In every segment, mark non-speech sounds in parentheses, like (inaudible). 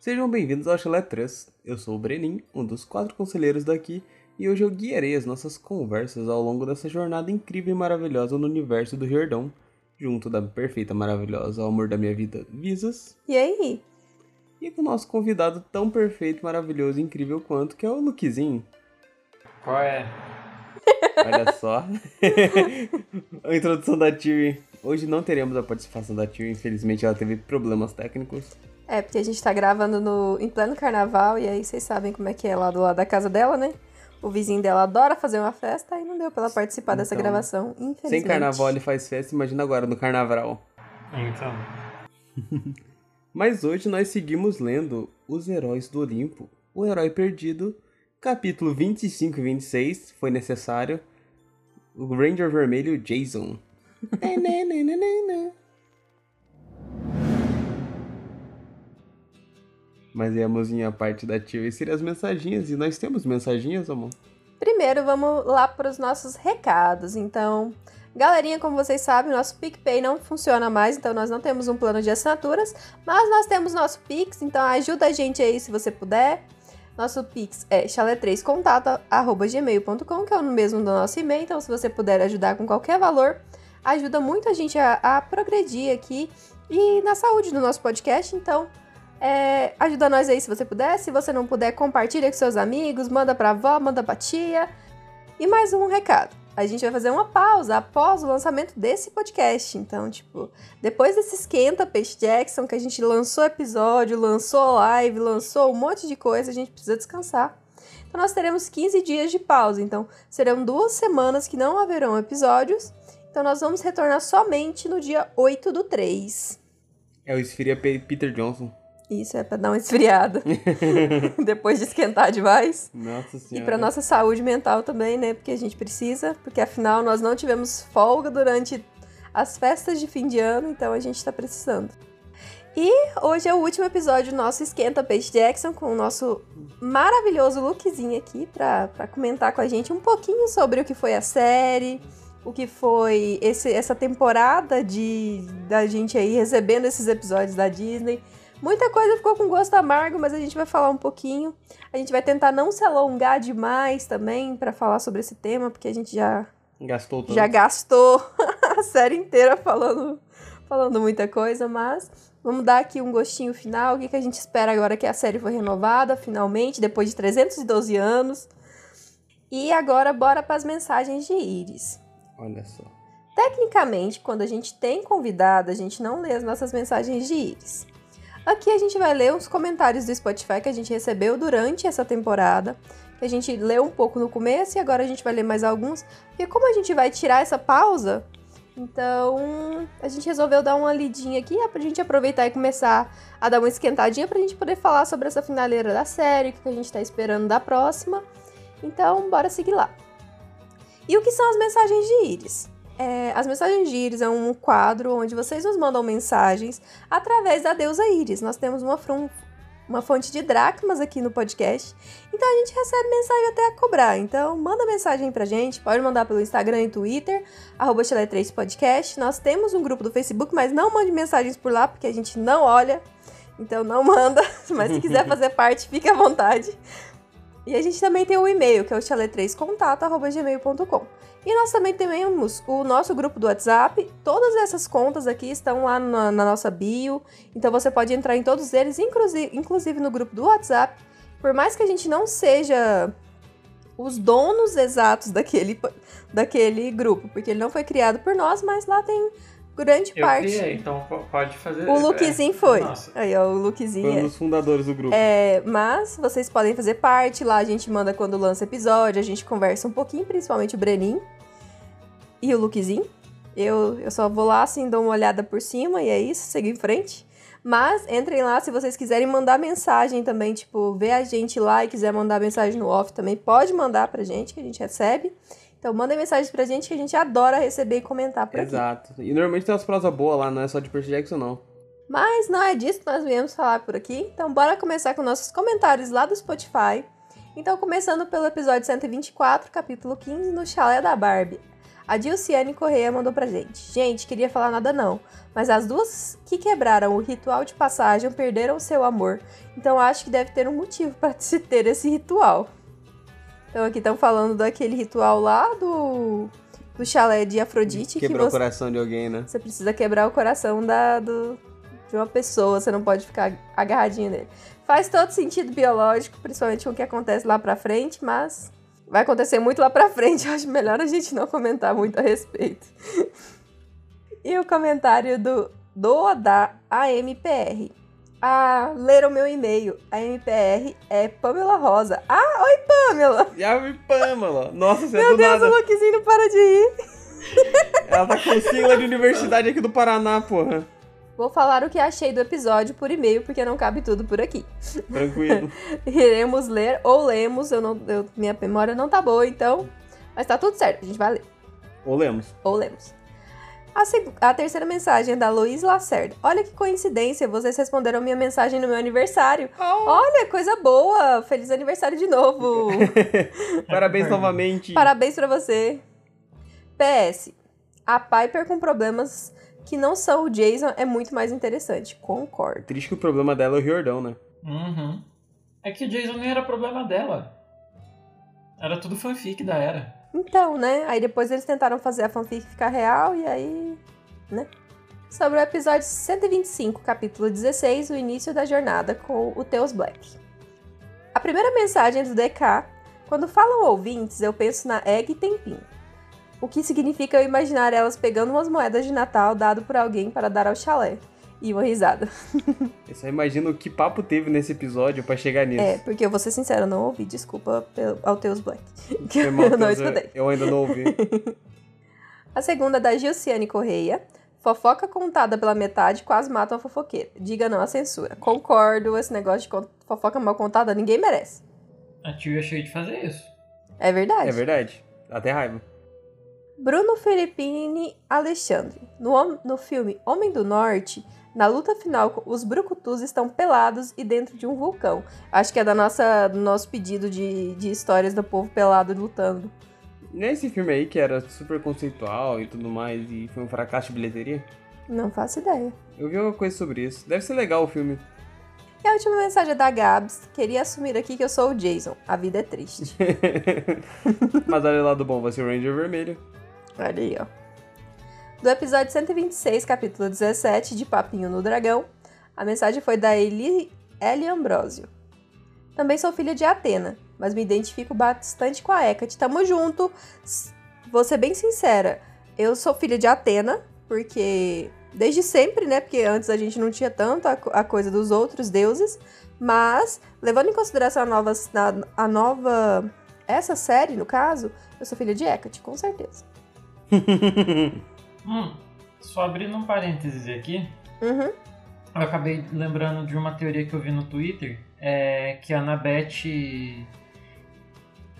Sejam bem-vindos ao Chalé 3. Eu sou o Brenin, um dos quatro conselheiros daqui, e hoje eu guiarei as nossas conversas ao longo dessa jornada incrível e maravilhosa no universo do Riordão, junto da perfeita, maravilhosa, o amor da minha vida, Visas. E aí? E com o nosso convidado tão perfeito, maravilhoso e incrível quanto, que é o Luquizinho. Qual é? (laughs) Olha só. (laughs) a introdução da Tiri. Hoje não teremos a participação da Tiri, infelizmente ela teve problemas técnicos. É, porque a gente tá gravando no, em pleno carnaval e aí vocês sabem como é que é lá do lado da casa dela, né? O vizinho dela adora fazer uma festa e não deu pra ela participar dessa Então, gravação, infelizmente. Sem carnaval ele faz festa, imagina agora no carnaval. Então. (laughs) Mas hoje nós seguimos lendo Os Heróis do Olimpo, O Herói Perdido, capítulo 25 e 26, foi necessário, o Ranger Vermelho Jason. (laughs) Mas é a mozinha parte da tia e seria as mensaginhas, e nós temos mensaginhas, amor? Primeiro, vamos lá para os nossos recados. Então, galerinha, como vocês sabem, nosso PicPay não funciona mais, então nós não temos um plano de assinaturas, mas nós temos nosso Pix, então ajuda a gente aí se você puder. Nosso Pix é chalé3contato.gmail.com, que é o mesmo do nosso e-mail, então se você puder ajudar com qualquer valor, ajuda muito a gente a, a progredir aqui e na saúde do nosso podcast, então é, ajuda nós aí se você puder. Se você não puder, compartilha com seus amigos, manda pra avó, manda pra tia. E mais um recado. A gente vai fazer uma pausa após o lançamento desse podcast. Então, tipo, depois desse esquenta Peixe Jackson, que a gente lançou episódio, lançou live, lançou um monte de coisa, a gente precisa descansar. Então, nós teremos 15 dias de pausa. Então, serão duas semanas que não haverão episódios. Então, nós vamos retornar somente no dia 8 do 3. É o Esfiria Pe- Peter Johnson. Isso é pra dar uma esfriada. (laughs) Depois de esquentar demais. Nossa E senhora. pra nossa saúde mental também, né? Porque a gente precisa, porque afinal nós não tivemos folga durante as festas de fim de ano, então a gente tá precisando. E hoje é o último episódio do nosso Esquenta Peixe Jackson com o nosso maravilhoso lookzinho aqui pra comentar com a gente um pouquinho sobre o que foi a série, o que foi esse, essa temporada de da gente aí recebendo esses episódios da Disney. Muita coisa ficou com gosto amargo, mas a gente vai falar um pouquinho. A gente vai tentar não se alongar demais também pra falar sobre esse tema, porque a gente já, Gastou tanto. já gastou (laughs) a série inteira falando, falando muita coisa, mas vamos dar aqui um gostinho final. O que, que a gente espera agora que a série foi renovada, finalmente, depois de 312 anos. E agora, bora para as mensagens de Iris. Olha só. Tecnicamente, quando a gente tem convidado, a gente não lê as nossas mensagens de íris. Aqui a gente vai ler os comentários do Spotify que a gente recebeu durante essa temporada. A gente leu um pouco no começo e agora a gente vai ler mais alguns. Porque como a gente vai tirar essa pausa, então a gente resolveu dar uma lidinha aqui pra gente aproveitar e começar a dar uma esquentadinha pra gente poder falar sobre essa finaleira da série, o que a gente tá esperando da próxima. Então, bora seguir lá. E o que são as mensagens de íris? É, as mensagens de Íris é um quadro onde vocês nos mandam mensagens através da deusa Íris. Nós temos uma, uma fonte de dracmas aqui no podcast, então a gente recebe mensagem até a cobrar. Então manda mensagem pra gente, pode mandar pelo Instagram e Twitter, arroba Chile3 Podcast. Nós temos um grupo do Facebook, mas não mande mensagens por lá, porque a gente não olha, então não (laughs) manda. Mas se quiser fazer parte, fique à vontade. E a gente também tem o e-mail, que é o chale3contato.gmail.com. E nós também temos o nosso grupo do WhatsApp. Todas essas contas aqui estão lá na, na nossa bio. Então você pode entrar em todos eles, inclusive, inclusive no grupo do WhatsApp. Por mais que a gente não seja os donos exatos daquele, daquele grupo, porque ele não foi criado por nós, mas lá tem grande Eu parte. criei, então po- pode fazer. O lookzinho é, foi. Nossa. Aí, ó, o Foi lookzinho. um é. dos fundadores do grupo. É, mas vocês podem fazer parte lá, a gente manda quando lança episódio, a gente conversa um pouquinho, principalmente o Brenin e o Lukezinho. Eu, eu só vou lá assim, dou uma olhada por cima e é isso, seguir em frente. Mas entrem lá se vocês quiserem mandar mensagem também, tipo, ver a gente lá e quiser mandar mensagem no off também, pode mandar pra gente que a gente recebe. Então mandem mensagens pra gente que a gente adora receber e comentar por aqui. Exato. E normalmente tem umas prosas boas lá, não é só de Percy Jackson, não. Mas não é disso que nós viemos falar por aqui. Então, bora começar com nossos comentários lá do Spotify. Então, começando pelo episódio 124, capítulo 15, no Chalé da Barbie. A Dilciane Correia mandou pra gente. Gente, queria falar nada não, mas as duas que quebraram o ritual de passagem perderam seu amor. Então acho que deve ter um motivo para se ter esse ritual. Então aqui estão falando daquele ritual lá do, do chalé de Afrodite. Quebrar que o coração de alguém, né? Você precisa quebrar o coração da, do, de uma pessoa, você não pode ficar agarradinho nele. Faz todo sentido biológico, principalmente com o que acontece lá pra frente, mas vai acontecer muito lá pra frente. (laughs) Eu acho melhor a gente não comentar muito a respeito. e o comentário do do da AMPR. Ah, leram meu e-mail. A MPR é Pamela Rosa. Ah, oi Pamela! Oi Pamela! Nossa, você é Meu do Deus, nada. o Luquizinho não para de ir. Ela tá com sigla de universidade aqui do Paraná, porra. Vou falar o que achei do episódio por e-mail, porque não cabe tudo por aqui. Tranquilo. (laughs) Iremos ler ou lemos, eu não, eu- minha memória não tá boa, então. Mas tá tudo certo, a gente vai ler. Ou lemos. Ou lemos. A, seg- a terceira mensagem é da Luiz Lacerda. Olha que coincidência, vocês responderam minha mensagem no meu aniversário. Olha, coisa boa! Feliz aniversário de novo! (laughs) Parabéns novamente. Parabéns pra você. PS. A Piper com problemas que não são o Jason é muito mais interessante. Concordo. Triste que o problema dela é o Riordão, né? Uhum. É que o Jason nem era problema dela. Era tudo fanfic da era. Então, né? Aí depois eles tentaram fazer a fanfic ficar real e aí. né? Sobre o episódio 125, capítulo 16, o início da jornada com o Teus Black. A primeira mensagem do DK. Quando falam ouvintes, eu penso na Egg Tempinho. O que significa eu imaginar elas pegando umas moedas de Natal dado por alguém para dar ao chalé. E uma risada. (laughs) Eu só imagino que papo teve nesse episódio pra chegar nisso. É, porque eu vou ser sincera, eu não ouvi. Desculpa pelo- ao Teus Black. Que (laughs) eu não Teus, escutei. Eu ainda não ouvi. (laughs) A segunda é da Gilciane Correia. Fofoca contada pela metade quase mata uma fofoqueira. Diga não à censura. Concordo, esse negócio de fofoca mal contada ninguém merece. A tio é cheio de fazer isso. É verdade. É verdade. Até raiva. Bruno Felippini Alexandre. No, no filme Homem do Norte, na luta final, os brucutus estão pelados e dentro de um vulcão. Acho que é da nossa, do nosso pedido de, de histórias do povo pelado lutando. Nesse filme aí, que era super conceitual e tudo mais, e foi um fracasso de bilheteria, Não faço ideia. eu vi uma coisa sobre isso. Deve ser legal o filme. E a última mensagem é da Gabs. Queria assumir aqui que eu sou o Jason. A vida é triste. (laughs) Mas olha lá do bom, vai ser o Ranger Vermelho. Olha aí, ó. Do episódio 126, capítulo 17, de Papinho no Dragão, a mensagem foi da Eli, Ellie Ambrosio. Também sou filha de Atena, mas me identifico bastante com a Hecate. Tamo junto. Vou ser bem sincera, eu sou filha de Atena, porque desde sempre, né? Porque antes a gente não tinha tanto a, a coisa dos outros deuses, mas levando em consideração a nova, a, a nova essa série, no caso, eu sou filha de Hecate, com certeza. (laughs) Hum, só abrindo um parênteses aqui, Uhum. eu acabei lembrando de uma teoria que eu vi no Twitter, é que a Anabeth...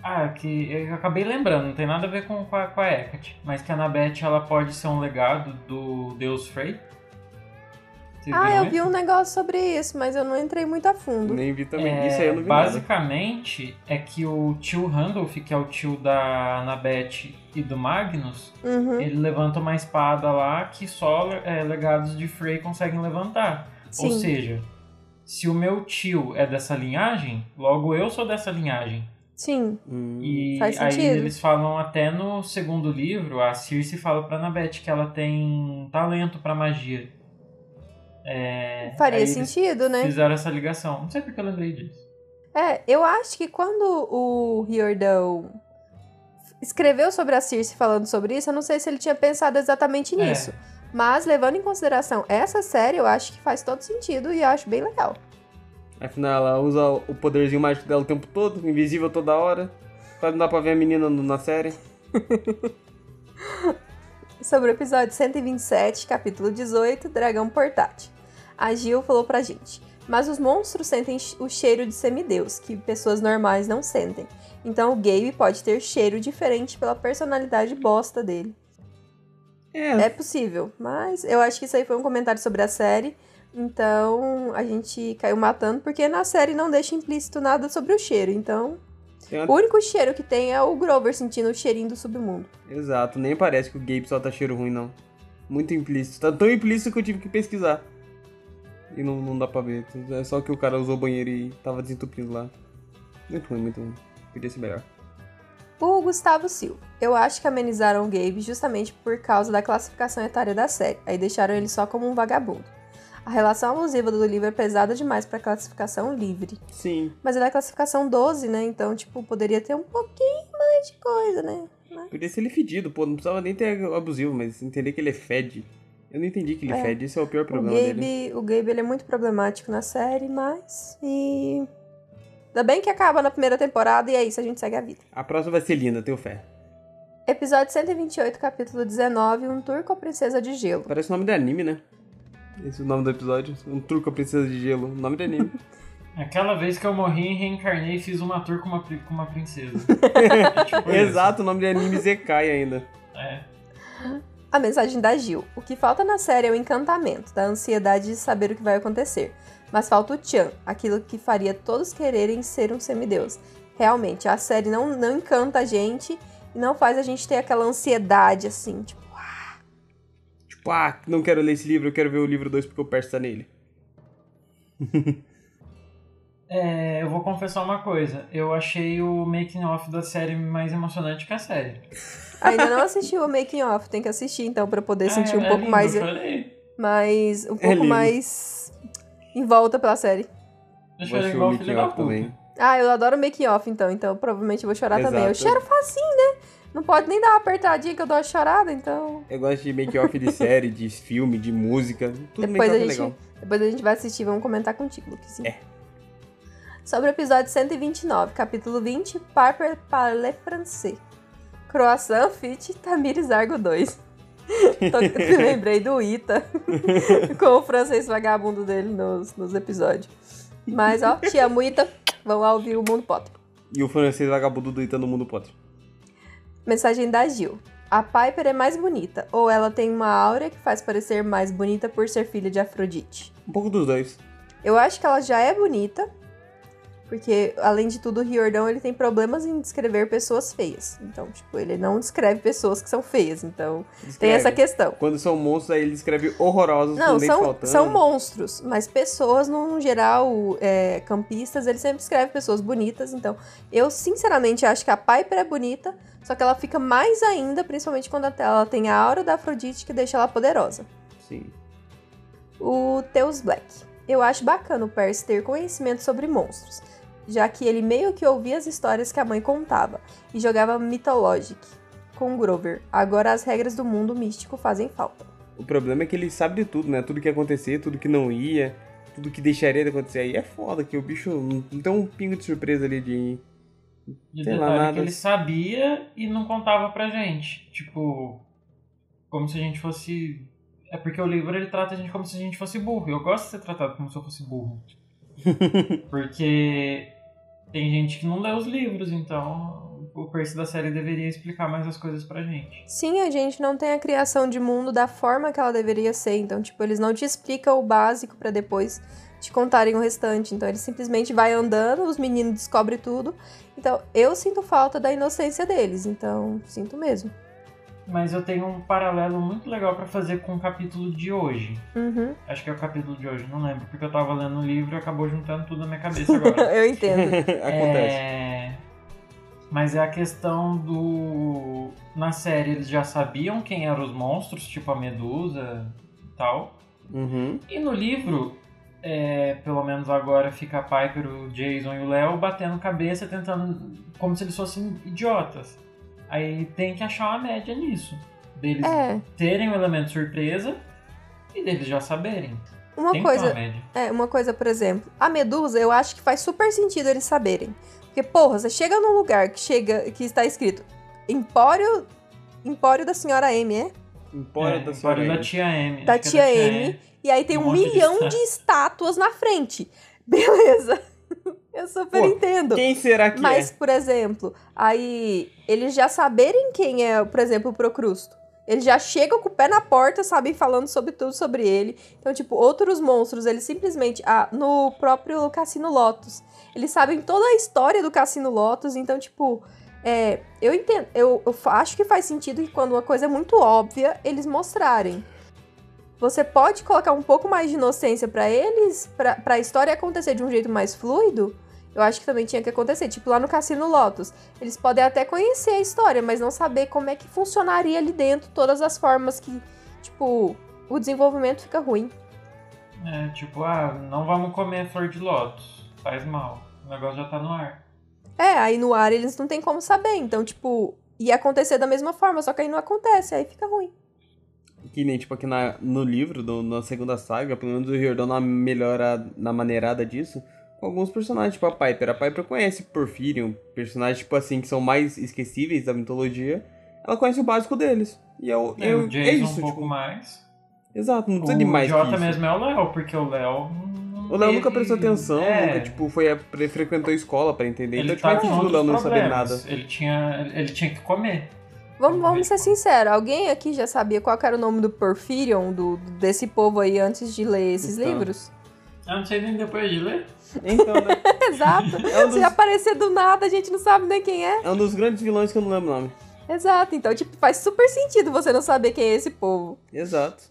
Ah, que eu acabei lembrando, não tem nada a ver com, com a, com a Hecate, mas que a Anabeth ela pode ser um legado do deus Frey. Vocês Ah, eu isso? vi um negócio sobre isso, mas eu não entrei muito a fundo. Nem vi também. É, Isso aí eu não vi nada. basicamente é que o tio Randolph, que é o tio da Anabeth e do Magnus, Uhum. ele levanta uma espada lá que só é, legados de Frey conseguem levantar. Ou Sim. seja, se o meu tio é dessa linhagem, logo eu sou dessa linhagem. Sim. Hum, E Faz aí sentido. eles falam até no segundo livro, a Circe fala pra Anabeth que ela tem talento pra magia. É, Faria sentido, né? Fizeram essa ligação. Não sei porque eu lembrei disso. É, eu acho que quando o Riordão escreveu sobre a Circe falando sobre isso, eu não sei se ele tinha pensado exatamente É. nisso. Mas levando em consideração essa série, eu acho que faz todo sentido e eu acho bem legal. Afinal, ela usa o poderzinho mágico dela o tempo todo, invisível toda hora. Quase não dá pra ver a menina na série. (laughs) Sobre o episódio 127, capítulo 18, Dragão Portátil. A Gil falou pra gente: Mas os monstros sentem o cheiro de semideus, que pessoas normais não sentem. Então o Gabe pode ter cheiro diferente pela personalidade bosta dele. É, É possível, mas eu acho que isso aí foi um comentário sobre a série. Então a gente caiu matando, porque na série não deixa implícito nada sobre o cheiro. Então uma- O único cheiro que tem é o Grover sentindo o cheirinho do submundo. Exato, nem parece que o Gabe solta cheiro ruim, não. Muito implícito. Tá tão implícito que eu tive que pesquisar. E não, não dá pra ver. É só que o cara usou o banheiro e tava desentupindo lá. Muito ruim, muito ruim. Podia ser melhor. O Gustavo Silva. Eu acho que amenizaram o Gabe justamente por causa da classificação etária da série. Aí deixaram ele só como um vagabundo. A relação abusiva do livro é pesada demais pra classificação livre. Sim. Mas ele é classificação 12, né? Então, tipo, poderia ter um pouquinho mais de coisa, né? Mas- Podia ser ele fedido, pô. Não precisava nem ter abusivo, mas entender que ele é fede. Eu não entendi que ele É. fede. Esse é o pior O problema dele. Gabe, o Gabe ele é muito problemático na série, mas. E. Ainda bem que acaba na primeira temporada e é isso, a gente segue a vida. A próxima vai ser linda, tenho fé. Episódio 128, capítulo 19, Um Tour com a Princesa de Gelo. Parece o nome de anime, né? Esse é o nome do episódio. Um tour com a princesa de gelo. Nome de anime. (laughs) Aquela vez que eu morri, reencarnei e fiz uma tour com uma, com uma princesa. É (laughs) tipo isso. Exato, o nome de anime Zekai ainda. É. A mensagem da Gil. O que falta na série é o encantamento, da ansiedade de saber o que vai acontecer. Mas falta o Chan, aquilo que faria todos quererem ser um semideus. Realmente, a série não, não encanta a gente e não faz a gente ter aquela ansiedade assim, tipo, Tipo, ah, não quero ler esse livro, eu quero ver o livro 2 porque o Percy tá nele. (laughs) É, eu vou confessar uma coisa. Eu achei o making off da série mais emocionante que a série. (laughs) Ainda não assisti o making off, tem que assistir então pra poder sentir um É, é pouco lindo, mais, mais um É pouco mais em volta pela série. Eu Vou chorei igual o making filho da off também. Ah, eu adoro making off então, então provavelmente eu vou chorar também. Eu Exato. choro facinho, né? Não pode nem dar uma apertadinha que eu dou uma chorada, então Eu gosto de make-off de (laughs) série, de filme, de música. Tudo depois a é gente legal. depois a gente vai assistir, vamos comentar contigo, Luquezinho. É. Sobre o episódio 129, capítulo 20, Parper Parle Français. Croissant Fit Tamires Argo 2. Tô- (laughs) Lembrei do Ita (laughs) com o francês vagabundo dele nos, nos episódios. Mas, ó, te amo, Ita. Vamos lá ouvir o Mundo Potter. E o francês vagabundo do Ita no mundo Potter. Mensagem da Gil. A Piper é mais bonita, ou ela tem uma aura que faz parecer mais bonita por ser filha de Afrodite? Um pouco dos dois. Eu acho que ela já é bonita, porque além de tudo, o Riordão ele tem problemas em descrever pessoas feias. Então, tipo, ele não descreve pessoas que são feias, então tem Descreve. essa questão. Quando são monstros, aí ele descreve horrorosos Não, dente são, faltando. são monstros, mas pessoas, no geral, é, campistas, ele sempre escreve pessoas bonitas. Então, eu sinceramente acho que a Piper é bonita, só que ela fica mais ainda, principalmente quando ela tem a aura da Afrodite que deixa ela poderosa. Sim. O Teus Black. Eu acho bacana o Percy ter conhecimento sobre monstros, já que ele meio que ouvia as histórias que a mãe contava e jogava Mythologic com Grover. Agora as regras do mundo místico fazem falta. O problema é que ele sabe de tudo, né? Tudo que ia acontecer, tudo que não ia, tudo que deixaria de acontecer. Aí é foda que o bicho não tem um pingo de surpresa ali de. De Sei lá, nada. que ele sabia e não contava pra gente. Tipo, como se a gente fosse. É porque o livro ele trata a gente como se a gente fosse burro. Eu gosto de ser tratado como se eu fosse burro. (laughs) porque tem gente que não lê os livros, então o Percy da série deveria explicar mais as coisas pra gente. Sim, a gente não tem a criação de mundo da forma que ela deveria ser. Então, tipo, eles não te explicam o básico pra depois te contarem o restante. Então, ele simplesmente vai andando, os meninos descobrem tudo. Então, eu sinto falta da inocência deles. Então, sinto mesmo. Mas eu tenho um paralelo muito legal pra fazer com o capítulo de hoje. Uhum, Acho que é o capítulo de hoje, não lembro, porque eu tava lendo o livro e acabou juntando tudo na minha cabeça (laughs) agora. eu entendo. (laughs) Acontece. É, Mas é a questão do. Na série eles já sabiam quem eram os monstros, tipo a Medusa e tal. Uhum. E no livro, é, pelo menos agora fica a Piper, o Jason e o Léo batendo cabeça, tentando. como se eles fossem idiotas. Aí tem que achar uma média nisso. Deles É, terem o elemento surpresa e deles já saberem. uma tem que ter coisa, uma média. é, uma coisa, por exemplo, a Medusa, eu acho que faz super sentido eles saberem. Porque, porra, você chega num lugar que chega que está escrito Empório, Empório da Senhora M, é? Empório É, da Empório senhora da M. tia M. Da que é tia da M. E aí tem Um um, de milhão estátua. de estátuas na frente. (laughs) Beleza. Eu super Pô, entendo. Quem será que Mas, é? por exemplo, aí eles já saberem quem é, por exemplo, o Procrusto. Eles já chegam com o pé na porta, sabem, falando sobre tudo sobre ele. Então, tipo, outros monstros, eles simplesmente. Ah, no próprio Cassino Lotus. Eles sabem toda a história do Cassino Lotus. Então, tipo. É, eu entendo. Eu, eu acho que faz sentido que quando uma coisa é muito óbvia, eles mostrarem. Você pode colocar um pouco mais de inocência para eles, pra, pra história acontecer de um jeito mais fluido. Eu acho que também tinha que acontecer. Tipo, lá no Cassino Lotus. Eles podem até conhecer a história, mas não saber como é que funcionaria ali dentro, todas as formas que, tipo, o desenvolvimento fica ruim. É, tipo, ah, não vamos comer flor de lótus. Faz mal. O negócio já tá no ar. É, aí no ar eles não tem como saber. Então, tipo, ia acontecer da mesma forma, só que aí não acontece, aí fica ruim. Que nem, tipo, aqui na, no livro, do, na segunda saga, pelo menos o Riordan na melhora, na maneirada disso, com alguns personagens, tipo a Piper. A Piper conhece Porphyrion, personagens, tipo assim, que são mais esquecíveis da mitologia. Ela conhece o básico deles. E É, eu, o Jason é isso, um pouco tipo. mais. Exato, não precisa o de mais que Jota mesmo é o Léo, porque o Léo. O Léo nunca prestou atenção, é, nunca, tipo, foi frequentou a escola pra entender. Ele então, tipo, é tá com difícil o Léo não saber nada. Ele tinha, ele tinha que comer. Vamos, vamos ser sinceros, alguém aqui já sabia qual era o nome do Porphyrion, do, desse povo aí, antes de ler esses Então. livros? Eu não sei nem depois de ler. Então, né? (laughs) Exato. É um Se dos, aparecer do nada, a gente não sabe nem quem é. é um dos grandes vilões que eu não lembro o nome. Exato. Então, tipo, faz super sentido você não saber quem é esse povo. Exato.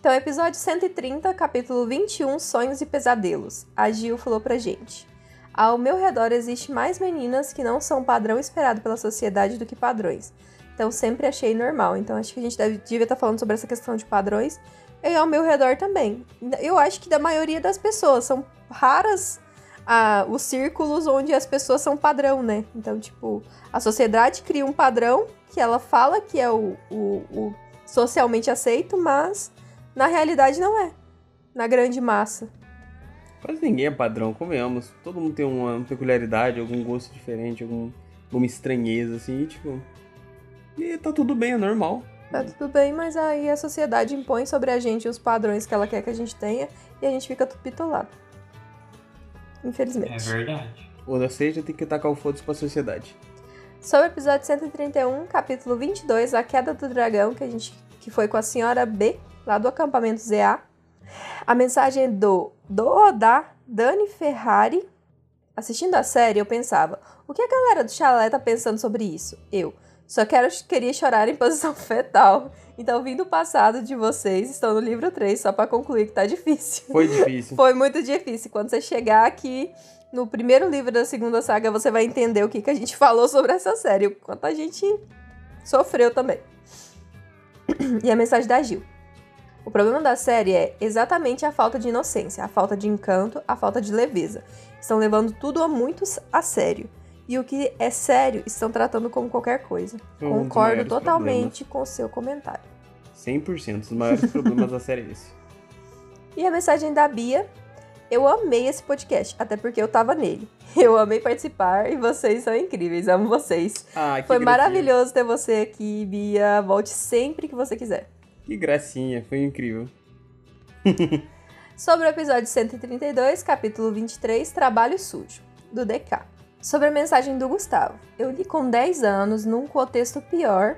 Então, episódio 130, capítulo 21, Sonhos e Pesadelos. A Gil falou pra gente. Ao meu redor existe mais meninas que não são padrão esperado pela sociedade do que padrões. Então, sempre achei normal. Então, acho que a gente deve, devia estar falando sobre essa questão de padrões. E ao meu redor também. Eu acho que da maioria das pessoas. São raras ah, os círculos onde as pessoas são padrão, né? Então, tipo, a sociedade cria um padrão que ela fala que é o, o- o socialmente aceito, mas na realidade não é. Na grande massa. Quase ninguém é padrão, convenhamos. Todo mundo tem uma peculiaridade, algum gosto diferente, algum, alguma estranheza, assim, e, tipo. E tá tudo bem, é normal. Tá tudo bem, mas aí a sociedade impõe sobre a gente os padrões que ela quer que a gente tenha e a gente fica tudo bitolado. Infelizmente. É verdade. Ou seja, tem que tacar o foda-se pra sociedade. Sobre o episódio 131, capítulo 22, A Queda do Dragão, que a gente que foi com a senhora B, lá do acampamento ZA. A mensagem é do do da Dani Ferrari. Assistindo a série, eu pensava: o que a galera do chalé tá pensando sobre isso? Eu só quero, queria chorar em posição (laughs) fetal. Então, vim do passado de vocês, estou no livro 3, só pra concluir que tá difícil. Foi difícil. (laughs) Foi muito difícil. Quando você chegar aqui no primeiro livro da segunda saga, você vai entender o que, que a gente (laughs) falou sobre essa série, o quanto a gente sofreu também. (clears throat) E a mensagem da Gil. O problema da série é exatamente a falta de inocência, a falta de encanto, a falta de leveza. Estão levando tudo a muito a sério. E o que é sério estão tratando como qualquer coisa. Concordo totalmente com o seu comentário. 100%. Os maiores (laughs) problemas da série é esse. E a mensagem da Bia. Eu amei esse podcast, até porque eu tava nele. (laughs) Eu amei participar e vocês são incríveis, amo vocês. Ah, que Foi gracinha. maravilhoso ter você aqui, Bia. Volte sempre que você quiser. Que gracinha, foi incrível. (laughs) Sobre o episódio 132, capítulo 23, Trabalho Sujo, do DK. Sobre a mensagem do Gustavo. Eu li com 10 anos num contexto pior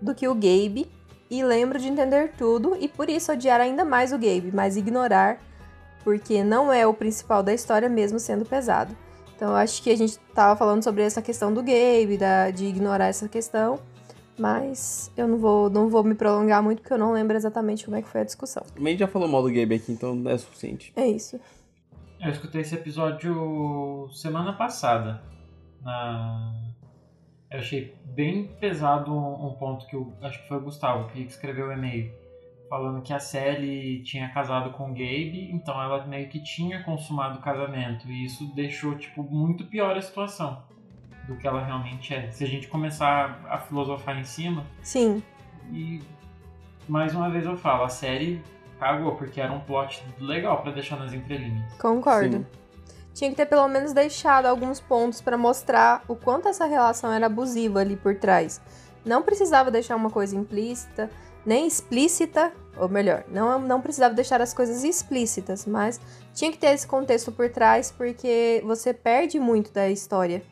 do que o Gabe e lembro de entender tudo e por isso odiar ainda mais o Gabe, mas ignorar porque não é o principal da história mesmo sendo pesado. Então eu acho que a gente tava falando sobre essa questão do Gabe, da, de ignorar essa questão, mas eu não vou, não vou me prolongar muito porque eu não lembro exatamente como é que foi a discussão. A gente já falou mal do Gabe aqui, então é suficiente. É isso. Eu escutei esse episódio semana passada. Na... Eu achei bem pesado um um ponto que o, acho que foi o Gustavo que escreveu o e-mail. Falando que a Sally tinha casado com o Gabe, então ela meio que tinha consumado o casamento. E isso deixou, tipo, muito pior a situação do que ela realmente é. Se a gente começar a filosofar em cima, Sim, e mais uma vez eu falo, a série cagou, porque era um plot legal pra deixar nas entrelinhas. concordo. Sim. Tinha que ter pelo menos deixado alguns pontos pra mostrar o quanto essa relação era abusiva ali por trás. Não precisava deixar uma coisa implícita, nem explícita, ou melhor, não, não precisava deixar as coisas explícitas, mas tinha que ter esse contexto por trás porque você perde muito da história.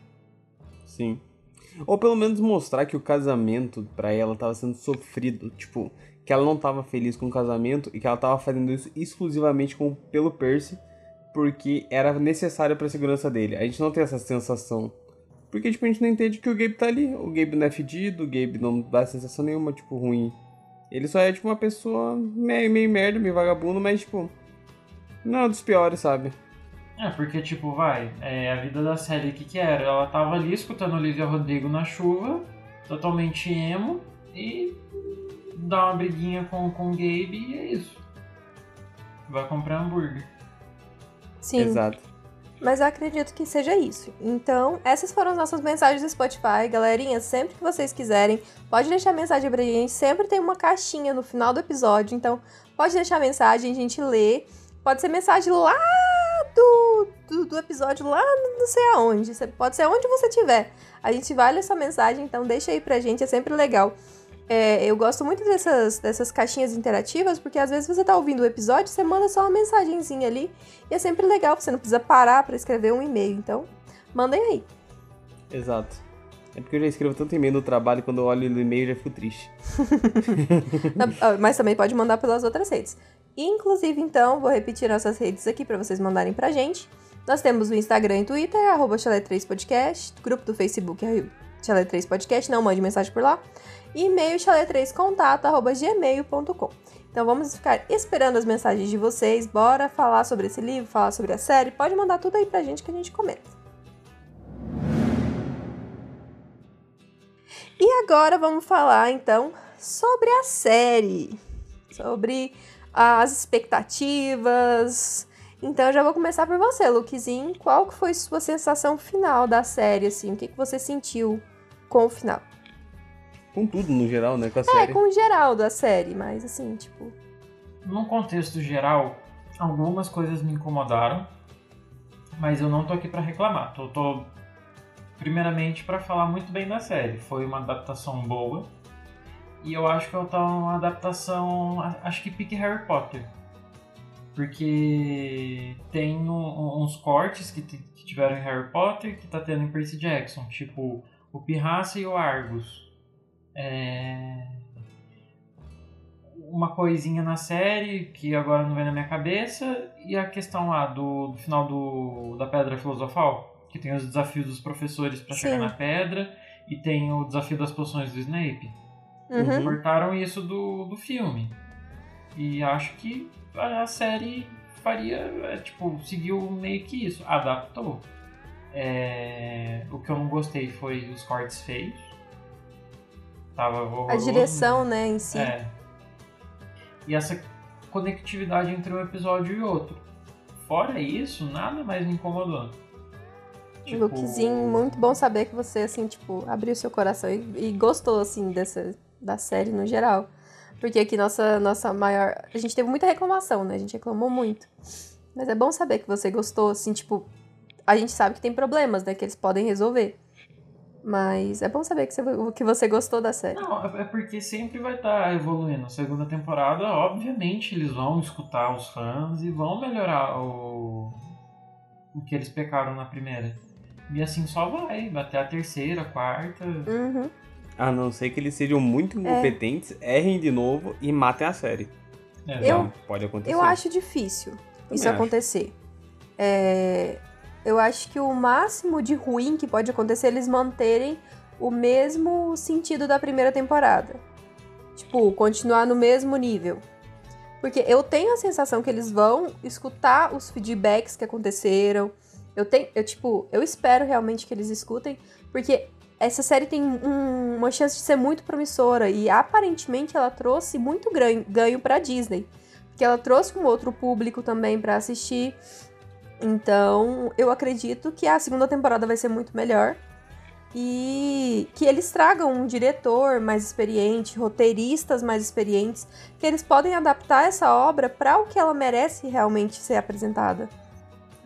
Sim. Ou pelo menos mostrar que o casamento pra ela tava sendo sofrido. Tipo, que ela não tava feliz com o casamento e que ela tava fazendo isso exclusivamente com, pelo Percy, porque era necessário pra segurança dele. A gente não tem essa sensação. Porque, tipo, a gente não entende que o Gabe tá ali. O Gabe não é fedido, o Gabe não dá sensação nenhuma, tipo, ruim. Ele só é, tipo, uma pessoa meio, meio merda, meio vagabundo, mas, tipo, não é dos piores, sabe? É, porque, tipo, vai, é, a vida da série, o que que era? Ela tava ali escutando Olivia Rodrigo na chuva, totalmente emo, e dá uma briguinha com, com o Gabe e é isso. Vai comprar hambúrguer. Sim. Exato. Mas eu acredito que seja isso. Então, essas foram as nossas mensagens do Spotify. Galerinha, sempre que vocês quiserem, pode deixar mensagem pra gente. Sempre tem uma caixinha no final do episódio. Então, pode deixar mensagem, a gente lê. Pode ser mensagem lá do, do, do episódio, lá não sei aonde. Pode ser onde você estiver. A gente vai ler sua mensagem, então deixa aí pra gente, é sempre legal. É, eu gosto muito dessas, dessas caixinhas interativas, porque às vezes você tá ouvindo o episódio, você manda só uma mensagenzinha ali. E é sempre legal, você não precisa parar pra escrever um e-mail. Então, mandem aí. Exato. É porque eu já escrevo tanto e-mail no trabalho, quando eu olho no e-mail eu já fico triste. (laughs) (laughs) Mas também pode mandar pelas outras redes. Inclusive, então, vou repetir nossas redes aqui para vocês mandarem pra gente. Nós temos o Instagram e Twitter, arroba chalé3podcast, grupo do Facebook, é chalé3podcast, não mande mensagem por lá. E-mail chalé3contato, arroba gmail.com. Então vamos ficar esperando as mensagens de vocês, bora falar sobre esse livro, falar sobre a série, pode mandar tudo aí pra gente que a gente comenta. E agora vamos falar então sobre a série, sobre as expectativas. Então já vou começar por você, Lukezinho. Qual que foi sua sensação final da série, assim? O que, que você sentiu com o final? Com tudo, no geral, né? Com a É, série. com o geral da série, mas assim, tipo... Num contexto geral, algumas coisas me incomodaram, mas eu não tô aqui pra reclamar. Tô, tô primeiramente pra falar muito bem da série. Foi uma adaptação boa. E eu acho que eu tô uma adaptação, acho que pique Harry Potter. Porque tem um- uns cortes que, que tiveram em Harry Potter que tá tendo em Percy Jackson, tipo o Pirraça e o Argus. É, uma coisinha na série que agora não vem na minha cabeça e a questão lá do, do final do, da Pedra Filosofal, que tem os desafios dos professores para chegar na pedra e tem o desafio das poções do Snape. Uhum. Cortaram isso do, do filme. E acho que a série faria, é, tipo, seguiu meio que isso, adaptou. É, o que eu não gostei foi os cortes feios. Tava A horroroso. direção, né, em si. É. E essa conectividade entre um episódio e outro. Fora isso, nada mais me incomodou. Tipo, Lukezinho, muito bom saber que você, assim, tipo, abriu seu coração e, e gostou, assim, dessa, da série no geral. Porque aqui nossa, nossa maior. A gente teve muita reclamação, né? A gente reclamou muito. Mas é bom saber que você gostou, assim, tipo. A gente sabe que tem problemas, né? Que eles podem resolver. Mas é bom saber que você, que você gostou da série. Não, é é porque sempre vai estar evoluindo. Segunda temporada, obviamente, eles vão escutar os fãs e vão melhorar o, o que eles pecaram na primeira. E assim só vai, até a terceira, a quarta. Uhum. A não ser que eles sejam muito É. incompetentes, errem de novo e matem a série. É, Eu- Então, pode acontecer. Eu acho difícil isso acho. acontecer. É, eu acho que o máximo de ruim que pode acontecer é eles manterem o mesmo sentido da primeira temporada. Tipo, continuar no mesmo nível. Porque eu tenho a sensação que eles vão escutar os feedbacks que aconteceram. Eu tenho, eu tipo, eu espero realmente que eles escutem, porque essa série tem um- uma chance de ser muito promissora e aparentemente ela trouxe muito ganho, ganho para Disney que ela trouxe um outro público também pra assistir. Então, eu acredito que a segunda temporada vai ser muito melhor. E que eles tragam um diretor mais experiente, roteiristas mais experientes, que eles podem adaptar essa obra para o que ela merece realmente ser apresentada.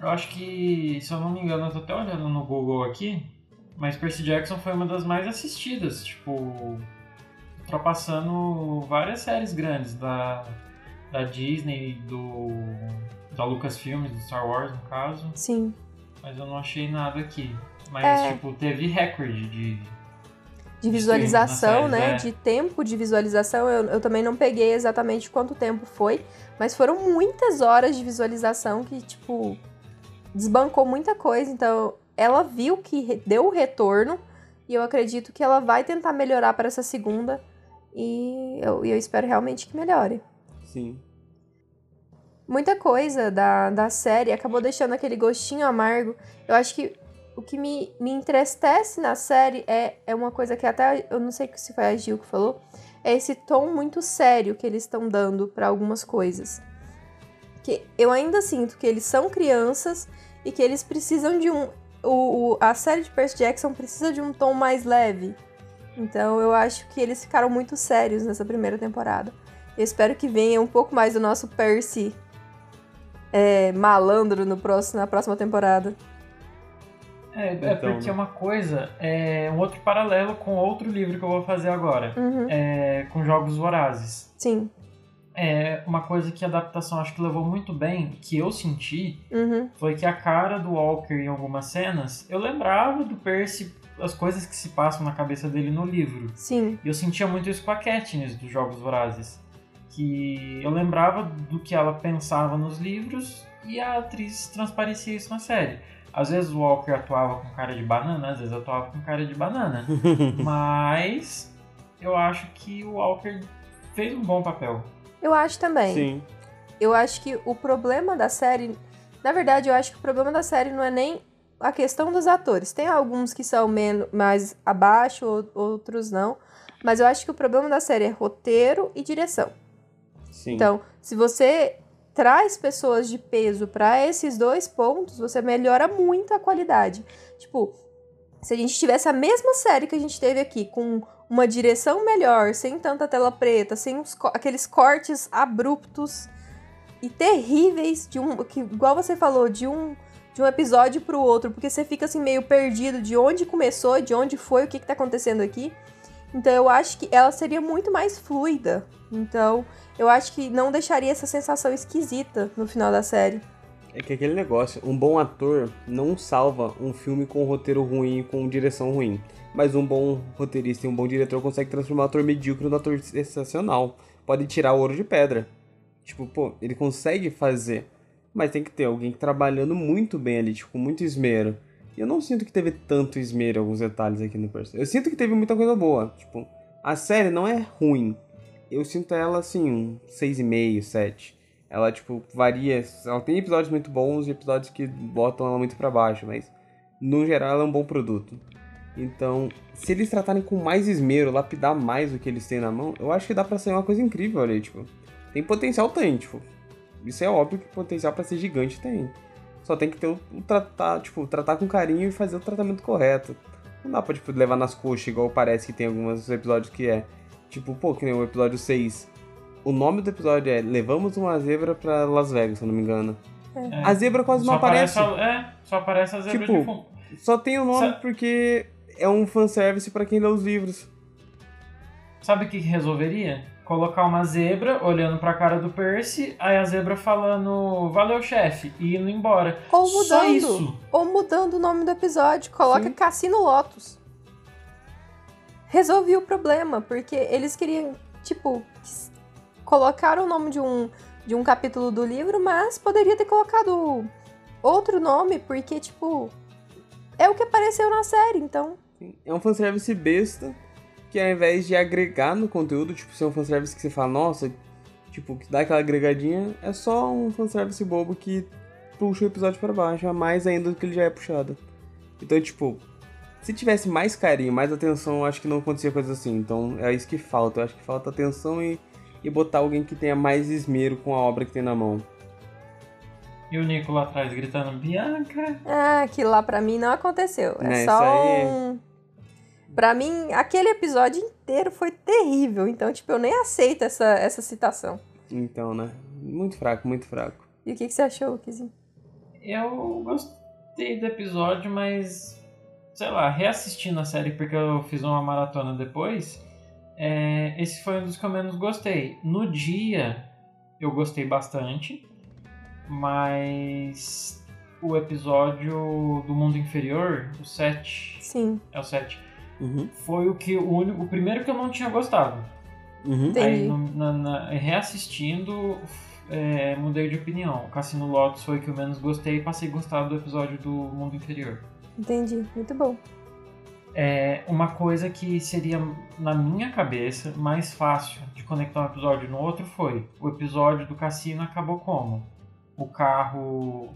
Eu acho que, se eu não me engano, eu tô até olhando no Google aqui, mas Percy Jackson foi uma das mais assistidas, tipo, ultrapassando várias séries grandes da, da Disney, do da Lucasfilm, do Star Wars, no caso, Sim. mas eu não achei nada aqui. Mas, É. tipo, teve recorde de, de visualização, série, né? é. De tempo de visualização. Eu, eu também não peguei exatamente quanto tempo foi, mas foram muitas horas de visualização que, tipo, desbancou muita coisa. Então, ela viu que deu o retorno e eu acredito que ela vai tentar melhorar para essa segunda. E eu, e eu espero realmente que melhore. Sim. Muita coisa da, da série acabou deixando aquele gostinho amargo. Eu acho que o que me, me entristece na série é, é uma coisa que até eu não sei se foi a Gil que falou, é esse tom muito sério que eles estão dando para algumas coisas. Que eu ainda sinto que eles são crianças e que eles precisam de um. O, o- a série de Percy Jackson precisa de um tom mais leve. Então eu acho que eles ficaram muito sérios nessa primeira temporada. Eu espero que venha um pouco mais do nosso Percy é, malandro no próximo, na próxima temporada. É, é Então, porque né? uma coisa é um outro paralelo com outro livro que eu vou fazer agora. Uhum, É, com Jogos Vorazes. Sim. É uma coisa que a adaptação acho que levou muito bem, que eu senti, Uhum. foi que a cara do Walker em algumas cenas, eu lembrava do Percy, as coisas que se passam na cabeça dele no livro. Sim. E eu sentia muito isso com a Katniss dos Jogos Vorazes. Que eu lembrava do que ela pensava nos livros e a atriz transparecia isso na série. Às vezes o Walker atuava com cara de banana, às vezes atuava com cara de banana. (laughs) Mas eu acho que o Walker fez um bom papel. Eu acho também. Sim. Eu acho que o problema da série. Na verdade, eu acho que o problema da série não é nem a questão dos atores. Tem alguns que são menos, mais abaixo, ou- outros não. Mas eu acho que o problema da série é roteiro e direção. Sim. Então, se você traz pessoas de peso para esses dois pontos, você melhora muito a qualidade. Tipo, se a gente tivesse a mesma série que a gente teve aqui, com uma direção melhor, sem tanta tela preta, sem os aqueles cortes abruptos e terríveis de um, que igual você falou, de um de um episódio pro outro, porque você fica assim meio perdido de onde começou, de onde foi, o que que tá acontecendo aqui. Então eu acho que ela seria muito mais fluida. Então, eu acho que não deixaria essa sensação esquisita no final da série. É que aquele negócio, um bom ator não salva um filme com roteiro ruim com direção ruim. Mas um bom roteirista e um bom diretor consegue transformar um ator medíocre num ator sensacional. Pode tirar ouro de pedra. Tipo, pô, ele consegue fazer. Mas tem que ter alguém trabalhando muito bem ali, tipo, com muito esmero. Eu não sinto que teve tanto esmero alguns detalhes aqui no personagem. Eu sinto que teve muita coisa boa. Tipo, a série não é ruim. Eu sinto ela assim, um 6,5, 7. Ela, tipo, varia. Ela tem episódios muito bons e episódios que botam ela muito pra baixo, mas no geral ela é um bom produto. Então, se eles tratarem com mais esmero, lapidar mais o que eles têm na mão, eu acho que dá pra ser uma coisa incrível ali, tipo. Tem potencial, tem, tipo. Isso é óbvio que potencial pra ser gigante tem. Só tem que ter o, o tratar, tipo, tratar com carinho e fazer o tratamento correto. Não dá pra, tipo, levar nas coxas, igual parece que tem alguns episódios que é. Tipo, pô, que nem o episódio 6. O nome do episódio é Levamos uma zebra pra Las Vegas, se eu não me engano. É. A zebra quase Só não aparece. a- é, só aparece a zebra Tipo, de fundo. Só tem o nome Sa- porque é um fanservice pra quem lê os livros. Sabe o que resolveria? Colocar uma zebra olhando pra cara do Percy, aí a zebra falando valeu chefe e indo embora. Ou Só mudando. isso. Ou mudando o nome do episódio. Coloca Sim. Cassino Lotus. Resolvi o problema, porque eles queriam, tipo, colocar o nome de um, de um capítulo do livro, mas poderia ter colocado outro nome, porque, tipo, é o que apareceu na série, então. É um fanservice besta que ao invés de agregar no conteúdo, tipo, ser um fanservice que você fala, nossa, tipo, que dá aquela agregadinha, é só um fanservice bobo que puxa o episódio pra baixo, a mais ainda do que ele já é puxado. Então, tipo, se tivesse mais carinho, mais atenção, eu acho que não acontecia coisa assim. Então, é isso que falta. Eu acho que falta atenção e, e botar alguém que tenha mais esmero com a obra que tem na mão. E o Nico lá atrás gritando, Bianca. Ah, aquilo lá pra mim não aconteceu. É Né, só isso aí- um. Pra mim, aquele episódio inteiro foi terrível. Então, tipo, eu nem aceito essa, essa citação. Então, né? Muito fraco, muito fraco. E o que, que você achou, Kizinho? Eu gostei do episódio, mas sei lá, reassistindo a série porque eu fiz uma maratona depois, é, esse foi um dos que eu menos gostei. No dia eu gostei bastante, mas o episódio do mundo inferior, o 7, Sim. é o 7, Uhum. foi o que o, único, o primeiro que eu não tinha gostado. Uhum. Aí, no- na- na- reassistindo, é, mudei de opinião. O Cassino Lotus foi o que eu menos gostei e passei a gostar do episódio do Mundo Inferior. Entendi. Muito bom. É uma coisa que seria, na minha cabeça, mais fácil de conectar um episódio no outro foi o episódio do cassino acabou como? O carro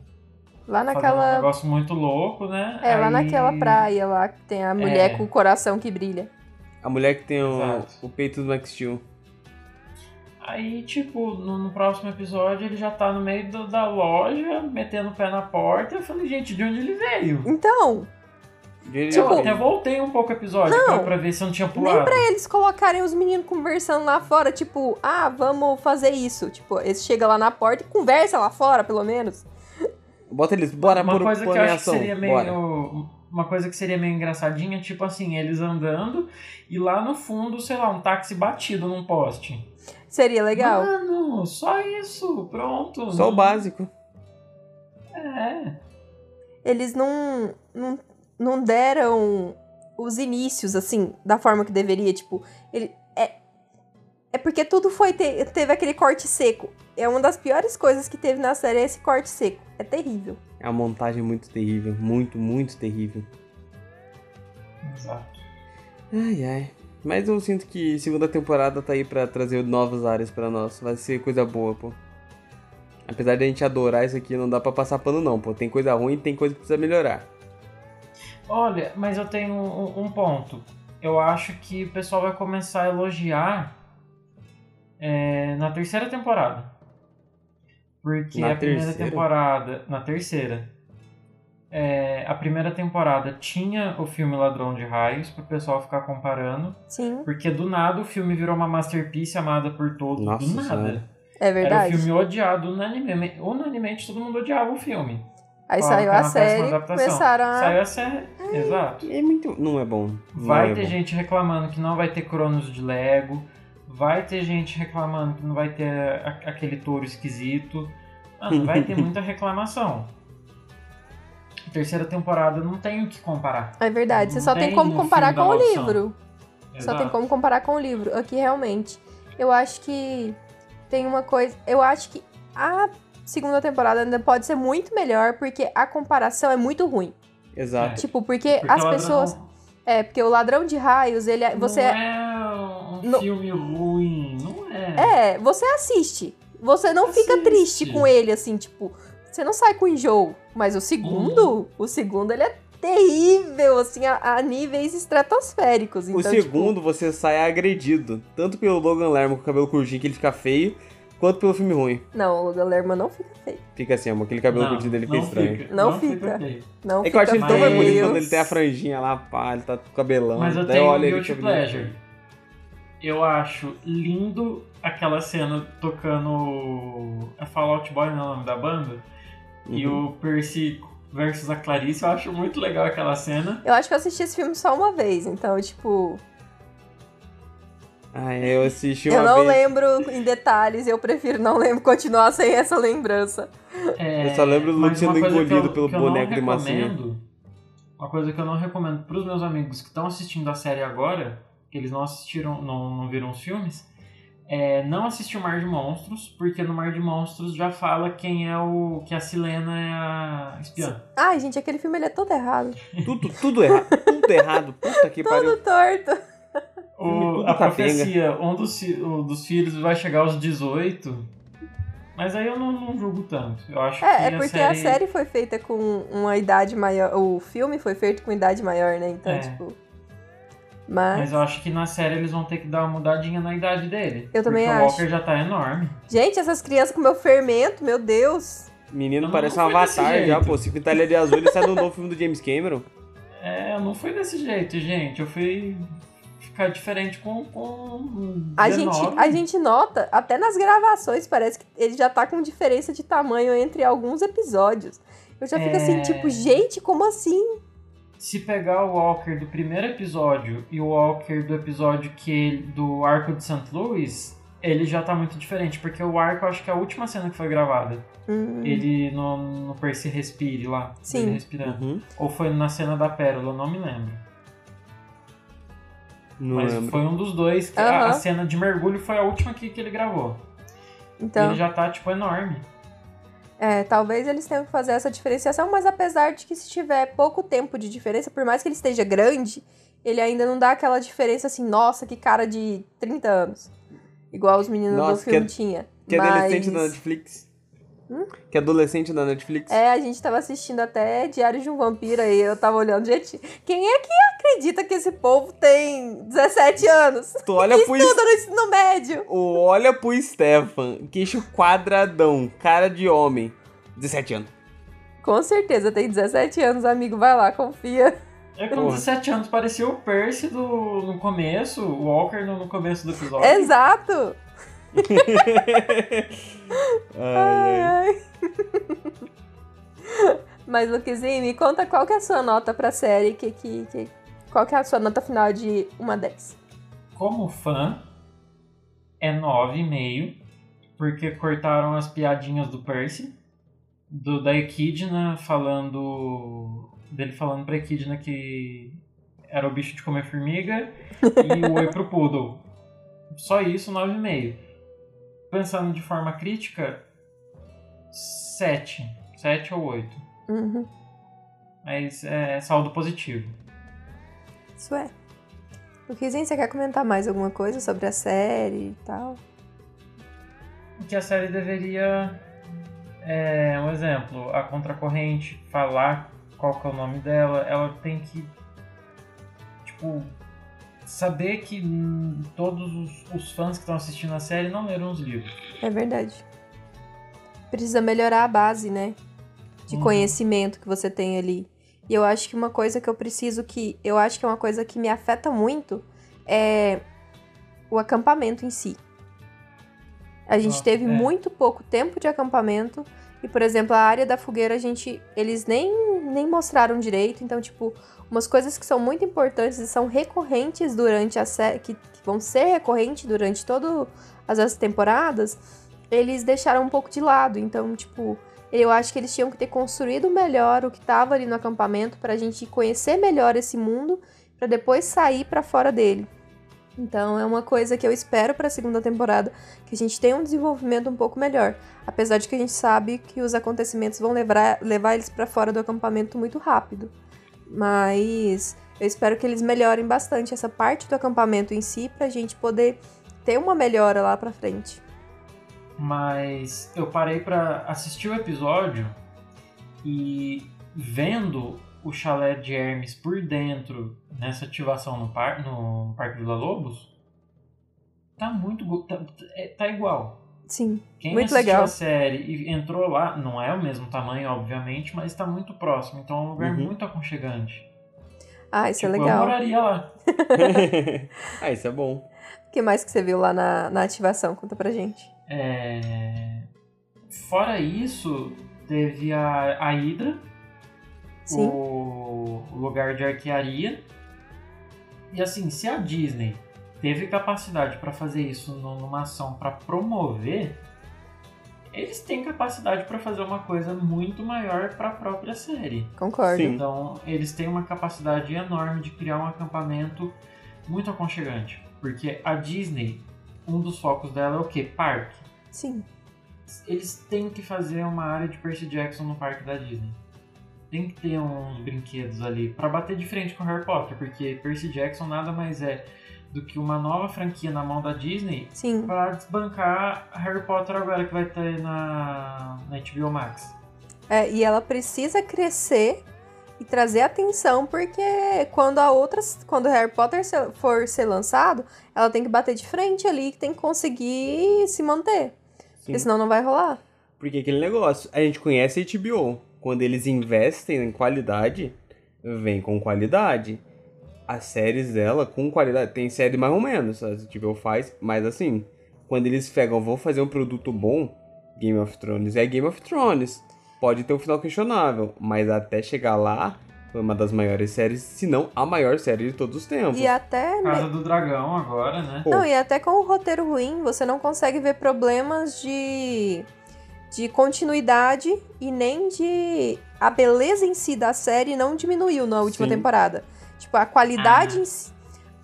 Lá fazendo um naquela. negócio muito louco, né? É, lá Aí- naquela praia lá que tem a mulher É. com o coração que brilha. A mulher que tem o, o peito do Max Steel. Aí, tipo, no, no próximo episódio ele já tá no meio do- da loja, metendo o pé na porta. Eu falei, gente, de onde ele veio? Então, Ele- eu Tipo- até voltei um pouco o episódio Não. pra, pra ver se eu não tinha pulado. nem pra eles colocarem os meninos conversando lá fora, tipo, ah, vamos fazer isso. Tipo, eles chegam lá na porta e conversa lá fora, pelo menos. Bota eles, bora uma por coisa que pôr eu acho que seria Bora. meio. Uma coisa que seria meio engraçadinha, tipo assim, eles andando e lá no fundo, sei lá, um táxi batido num poste. Seria legal. Mano, só isso, pronto. Só o básico. É. Eles não, não, não deram os inícios, assim, da forma que deveria. Tipo, ele. É, porque tudo foi. te- teve aquele corte seco. É uma das piores coisas que teve na série é esse corte seco. É terrível. É uma montagem muito terrível. Muito, muito terrível. Exato. Ai, ai. Mas eu sinto que segunda temporada tá aí pra trazer novas áreas pra nós. Vai ser coisa boa, pô. Apesar de a gente adorar isso aqui, não dá pra passar pano não, pô. Tem coisa ruim e tem coisa que precisa melhorar. Olha, mas eu tenho um, um ponto. Eu acho que o pessoal vai começar a elogiar é, na terceira temporada. Porque Na a primeira terceira? temporada. Na terceira. É, a primeira temporada tinha o filme Ladrão de Raios, pro pessoal ficar comparando. Sim, Porque do nada o filme virou uma masterpiece amada por todos. Nossa do nada. Senhora. é Era verdade. o filme odiado unanime, unanimemente, todo mundo odiava o filme. Aí saiu que a era série, começaram a. Saiu a série. Exato. É muito... Não é bom. Não Vai é ter bom. gente reclamando que não vai ter Cronos de Lego. Vai ter gente reclamando que não vai ter a- aquele touro esquisito. Mano, vai ter muita (laughs) reclamação. Terceira temporada não tem o que comparar. É verdade, você Não só tem tem como comparar com o livro. Só Exato. tem como comparar com o livro. Aqui realmente. Eu acho que tem uma coisa. Eu acho que a segunda temporada ainda pode ser muito melhor, porque a comparação é muito ruim. Exato. Tipo, porque, Porque as pessoas. É, porque o ladrão de raios, ele é. Você Não é um No- filme ruim, não é. É, você assiste. Você não fica Assiste. triste com ele, assim, tipo, você não sai com enjoo. Mas o segundo, o segundo, ele é terrível, assim, a, a níveis estratosféricos. Então, o segundo você sai agredido. Tanto pelo Logan Lerman com o cabelo curtinho que ele fica feio, quanto pelo filme ruim. Não, o Lerman não fica feio. Fica assim, amor. Aquele cabelo curtinho dele fica estranho. Fica, Não fica. feio. Não É que eu acho ele fica tão mais bonito quando ele tem a franjinha lá, pá, ele tá com o cabelão. Mas eu Daí tenho um olho ele guilty fica pleasure. Eu acho lindo aquela cena tocando a Fallout Boy, não é o nome da banda? E Uhum. o Percy versus a Clarice, eu acho muito legal aquela cena. Eu acho que eu assisti esse filme só uma vez, então, tipo, Ah, é, eu assisti eu uma não vez. lembro em detalhes, eu prefiro não lembro continuar sem essa lembrança. É, Eu só lembro do Luke sendo coisa que engolido eu- pelo eu boneco de massinha. recomendo- Uma coisa que eu não recomendo pros meus amigos que estão assistindo a série agora, que eles não assistiram, não, não viram os filmes, é não assistir o Mar de Monstros, porque no Mar de Monstros já fala quem é o. que a Silena é a espiã. Ai, gente, aquele filme ele é todo errado. Tudo, tudo errado. Tudo errado. Puta que (laughs) pariu. Todo torto. O, a profecia, um dos, o dos filhos vai chegar aos 18. Mas aí eu não, não julgo tanto. Eu acho É, que é porque a série foi feita com uma idade maior. O filme foi feito com idade maior, né? Então, É. tipo. Mas. Mas eu acho que na série eles vão ter que dar uma mudadinha na idade dele. Eu também acho. o Walker já tá enorme. Gente, essas crianças com meu fermento, meu Deus. Menino Não, parece não um avatar já, jeito. pô. Se pintar ele de azul, ele sai do novo filme do James Cameron. É, não foi desse jeito, gente. Eu fui ficar diferente com, com A 19. gente, a gente nota, até nas gravações, parece que ele já tá com diferença de tamanho entre alguns episódios. Eu já fico É. assim, tipo, gente, como assim? Se pegar o Walker do primeiro episódio e o Walker do episódio que ele, do Arco de St. Louis, ele já tá muito diferente. Porque o Arco, eu acho que é a última cena que foi gravada. Hum, Ele no, no Percy Respire lá. Sim. Ele respirando. Uhum. Ou foi na cena da Pérola, eu não me lembro. Não mas lembro. foi um dos dois. Que Aham. a, a cena de mergulho foi a última que, que ele gravou. Então, Ele já tá, tipo, enorme. é, talvez eles tenham que fazer essa diferenciação, mas apesar de que se tiver pouco tempo de diferença, por mais que ele esteja grande, ele ainda não dá aquela diferença assim, nossa, que cara de 30 anos. Igual os meninos do Nossa, filme que- tinha. Que é mas... adolescente da Netflix. Hum? Que é adolescente da Netflix. É, a gente tava assistindo até Diário de um Vampiro aí, eu tava olhando, gente, quem é que acredita que esse povo tem 17 anos? Tu olha que pro, estuda no ensino médio. o- olha pro Stefan, queixo quadradão, cara de homem. 17 anos. Com certeza tem 17 anos, amigo, vai lá, confia. É com Porra. 17 anos, parecia o Percy do, no começo, o Walker no, no começo do episódio. Exato. Ai, ai. Ai. (laughs) Mas, Luquezinho, me conta qual que é a sua nota pra série, que, que, que, qual que é a sua nota final de 1 a 10? Como fã, é 9,5, porque cortaram as piadinhas do Percy, do, da Equidna falando. dele falando pra Equidna que era o bicho de comer formiga e o (laughs) oi pro Poodle. Só isso, 9,5. Pensando de forma crítica, 7. 7 ou 8. Uhum, Mas é saldo positivo. isso é. Luquezinho, você quer comentar mais alguma coisa sobre a série e tal? que a série deveria, é, um exemplo, a contracorrente falar qual que é o nome dela, ela tem que, tipo, saber que todos os, os fãs que estão assistindo a série não leram os livros. É verdade. Precisa melhorar a base, né? De Uhum. conhecimento que você tem ali. E eu acho que uma coisa que eu preciso que. Eu acho que é uma coisa que me afeta muito é o acampamento em si. A gente Nossa, teve é. muito pouco tempo de acampamento. E, por exemplo, a área da fogueira, a gente. Eles nem, nem mostraram direito. Então, tipo, umas coisas que são muito importantes e são recorrentes durante a série. Que, que vão ser recorrentes durante todas as temporadas, eles deixaram um pouco de lado. Então, tipo, eu acho que eles tinham que ter construído melhor o que tava ali no acampamento pra gente conhecer melhor esse mundo, pra depois sair pra fora dele. Então, é uma coisa que eu espero pra segunda temporada, que a gente tenha um desenvolvimento um pouco melhor. Apesar de que a gente sabe que os acontecimentos vão levar, levar eles pra fora do acampamento muito rápido. Mas eu espero que eles melhorem bastante essa parte do acampamento em si pra gente poder ter uma melhora lá pra frente. Mas eu parei pra assistir o episódio e vendo o chalé de Hermes por dentro nessa ativação no, par, no Parque Vila Lobos, tá muito. tá, é- tá igual. Sim, Quem Muito assistiu legal. a série e entrou lá, não é o mesmo tamanho, obviamente, mas tá muito próximo. Então é um lugar Uhum. muito aconchegante. Ah, isso Tipo, é Eu legal. moraria lá. (laughs) ah, isso é bom. O que mais que você viu lá na, na ativação? Conta pra gente. É, Fora isso, teve a, a Hydra, Sim. o lugar de arquearia. E assim, se a Disney teve capacidade pra fazer isso nu- numa ação pra promover, eles têm capacidade pra fazer uma coisa muito maior pra própria série. Concordo. Sim. Então, eles têm uma capacidade enorme de criar um acampamento muito aconchegante. Porque a Disney, um dos focos dela é o quê? Parque. Sim. Eles têm que fazer uma área de Percy Jackson no parque da Disney. Tem que ter uns brinquedos ali pra bater de frente com Harry Potter, porque Percy Jackson nada mais é do que uma nova franquia na mão da Disney Sim. pra desbancar Harry Potter agora que vai ter na, na HBO Max. É, e ela precisa crescer e trazer atenção, porque quando a outras, quando Harry Potter for ser lançado, ela tem que bater de frente ali, que tem que conseguir se manter. Sim. Porque senão não vai rolar. Porque aquele negócio, a gente conhece a HBO. Quando eles investem em qualidade, vem com qualidade. As séries dela, com qualidade, tem série mais ou menos, a HBO faz, mas assim, quando eles pegam, vão fazer um produto bom, Game of Thrones é Game of Thrones. Pode ter um final questionável, mas até chegar lá, foi uma das maiores séries, se não a maior série de todos os tempos. E até. Casa do Dragão agora, né? Pô, Não, e até com o roteiro ruim, você não consegue ver problemas de, de continuidade e nem de. A beleza em si da série não diminuiu na última Sim. temporada. Tipo, a qualidade Ah. em si.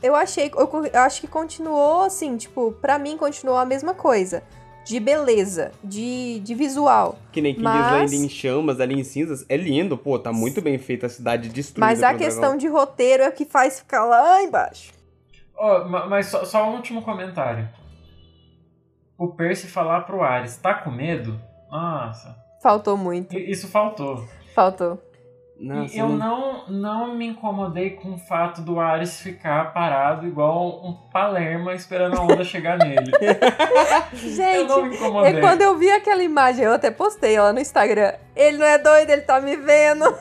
eu achei, eu, eu acho que continuou assim, tipo, pra mim continuou a mesma coisa. De beleza, de, de visual. Que nem quem Mas- diz lá ainda em chamas, ali em cinzas. É lindo, pô, tá muito bem feita a cidade destruída. Mas a questão dragão. de roteiro é o que faz ficar lá embaixo. Ó, ma- mas só, só um último comentário. O Percy falar pro Ares, tá com medo? Nossa, Faltou muito. isso faltou. Faltou. Nossa, e eu não- não, não me incomodei com o fato do Ares ficar parado igual um Palerma esperando a onda chegar (laughs) nele. Eu Gente, não me incomodei. é quando eu vi aquela imagem, eu até postei lá no Instagram. Ele não é doido, ele tá me vendo. (laughs)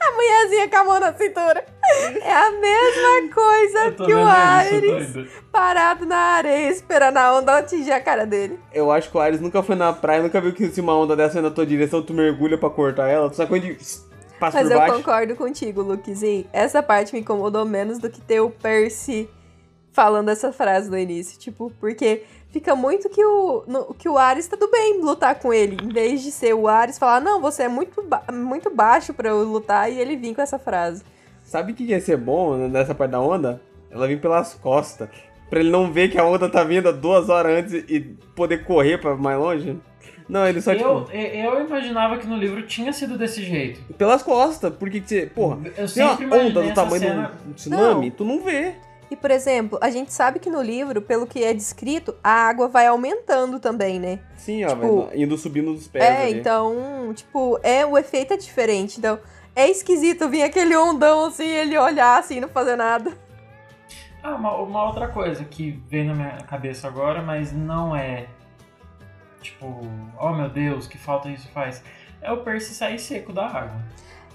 a mulherzinha com a mão na cintura. É a mesma coisa Eu que o Ares isso, parado na areia esperando a onda atingir a cara dele. Eu acho que o Ares nunca foi na praia, nunca viu que se uma onda dessa na tua direção, tu mergulha pra cortar ela. Tu sabe quando passa Mas por eu baixo? concordo contigo, Lukezinho. Essa parte me incomodou menos do que ter o Percy falando essa frase no início. Tipo, porque fica muito que o, no- que o Ares tá tudo bem lutar com ele. Em vez de ser o Ares falar, não, você é muito, ba- muito baixo pra eu lutar, e ele vir com essa frase. Sabe o que ia ser bom nessa parte da onda? Ela vir pelas costas. Pra ele não ver que a onda tá vindo duas horas antes e poder correr pra mais longe. Não, ele só, Eu, tipo, eu imaginava que no livro tinha sido desse jeito. pelas costas. Porque que você, porra, Eu tem uma onda do tamanho cena... um tsunami, tu não vê. E, por exemplo, a gente sabe que no livro, pelo que é descrito, a água vai aumentando também, né? Sim, ó, Tipo, vai indo subindo dos pés É, ali. então, tipo, é, o efeito é diferente. Então, é esquisito vir aquele ondão assim, ele olhar assim, não fazer nada. Ah, uma, uma outra coisa que veio na minha cabeça agora, mas não é tipo, oh meu Deus, que falta isso faz. É o Percy sair seco da água.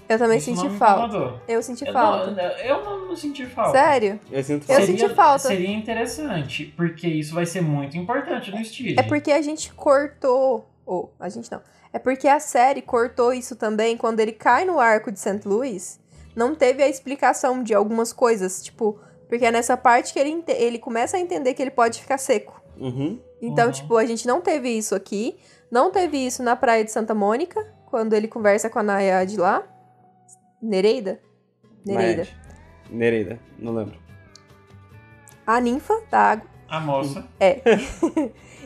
Eu também Isso senti falta. Eu senti Eu falta. não, eu não, não senti falta. Sério? Eu sinto Eu falta. senti falta. Seria interessante, porque isso vai ser muito importante no Steve. É porque a gente cortou. Ou, a gente não. É porque a série cortou isso também quando ele cai no arco de St. Louis. Não teve a explicação de algumas coisas. Tipo, porque é nessa parte que ele, ele começa a entender que ele pode ficar seco. Uhum. Então, Uhum. tipo, a gente não teve isso aqui. Não teve isso na praia de Santa Mônica, quando ele conversa com a Nayade lá. Nereida? Nereida. Mas- Nereida, não lembro. A ninfa da água. A moça. (laughs)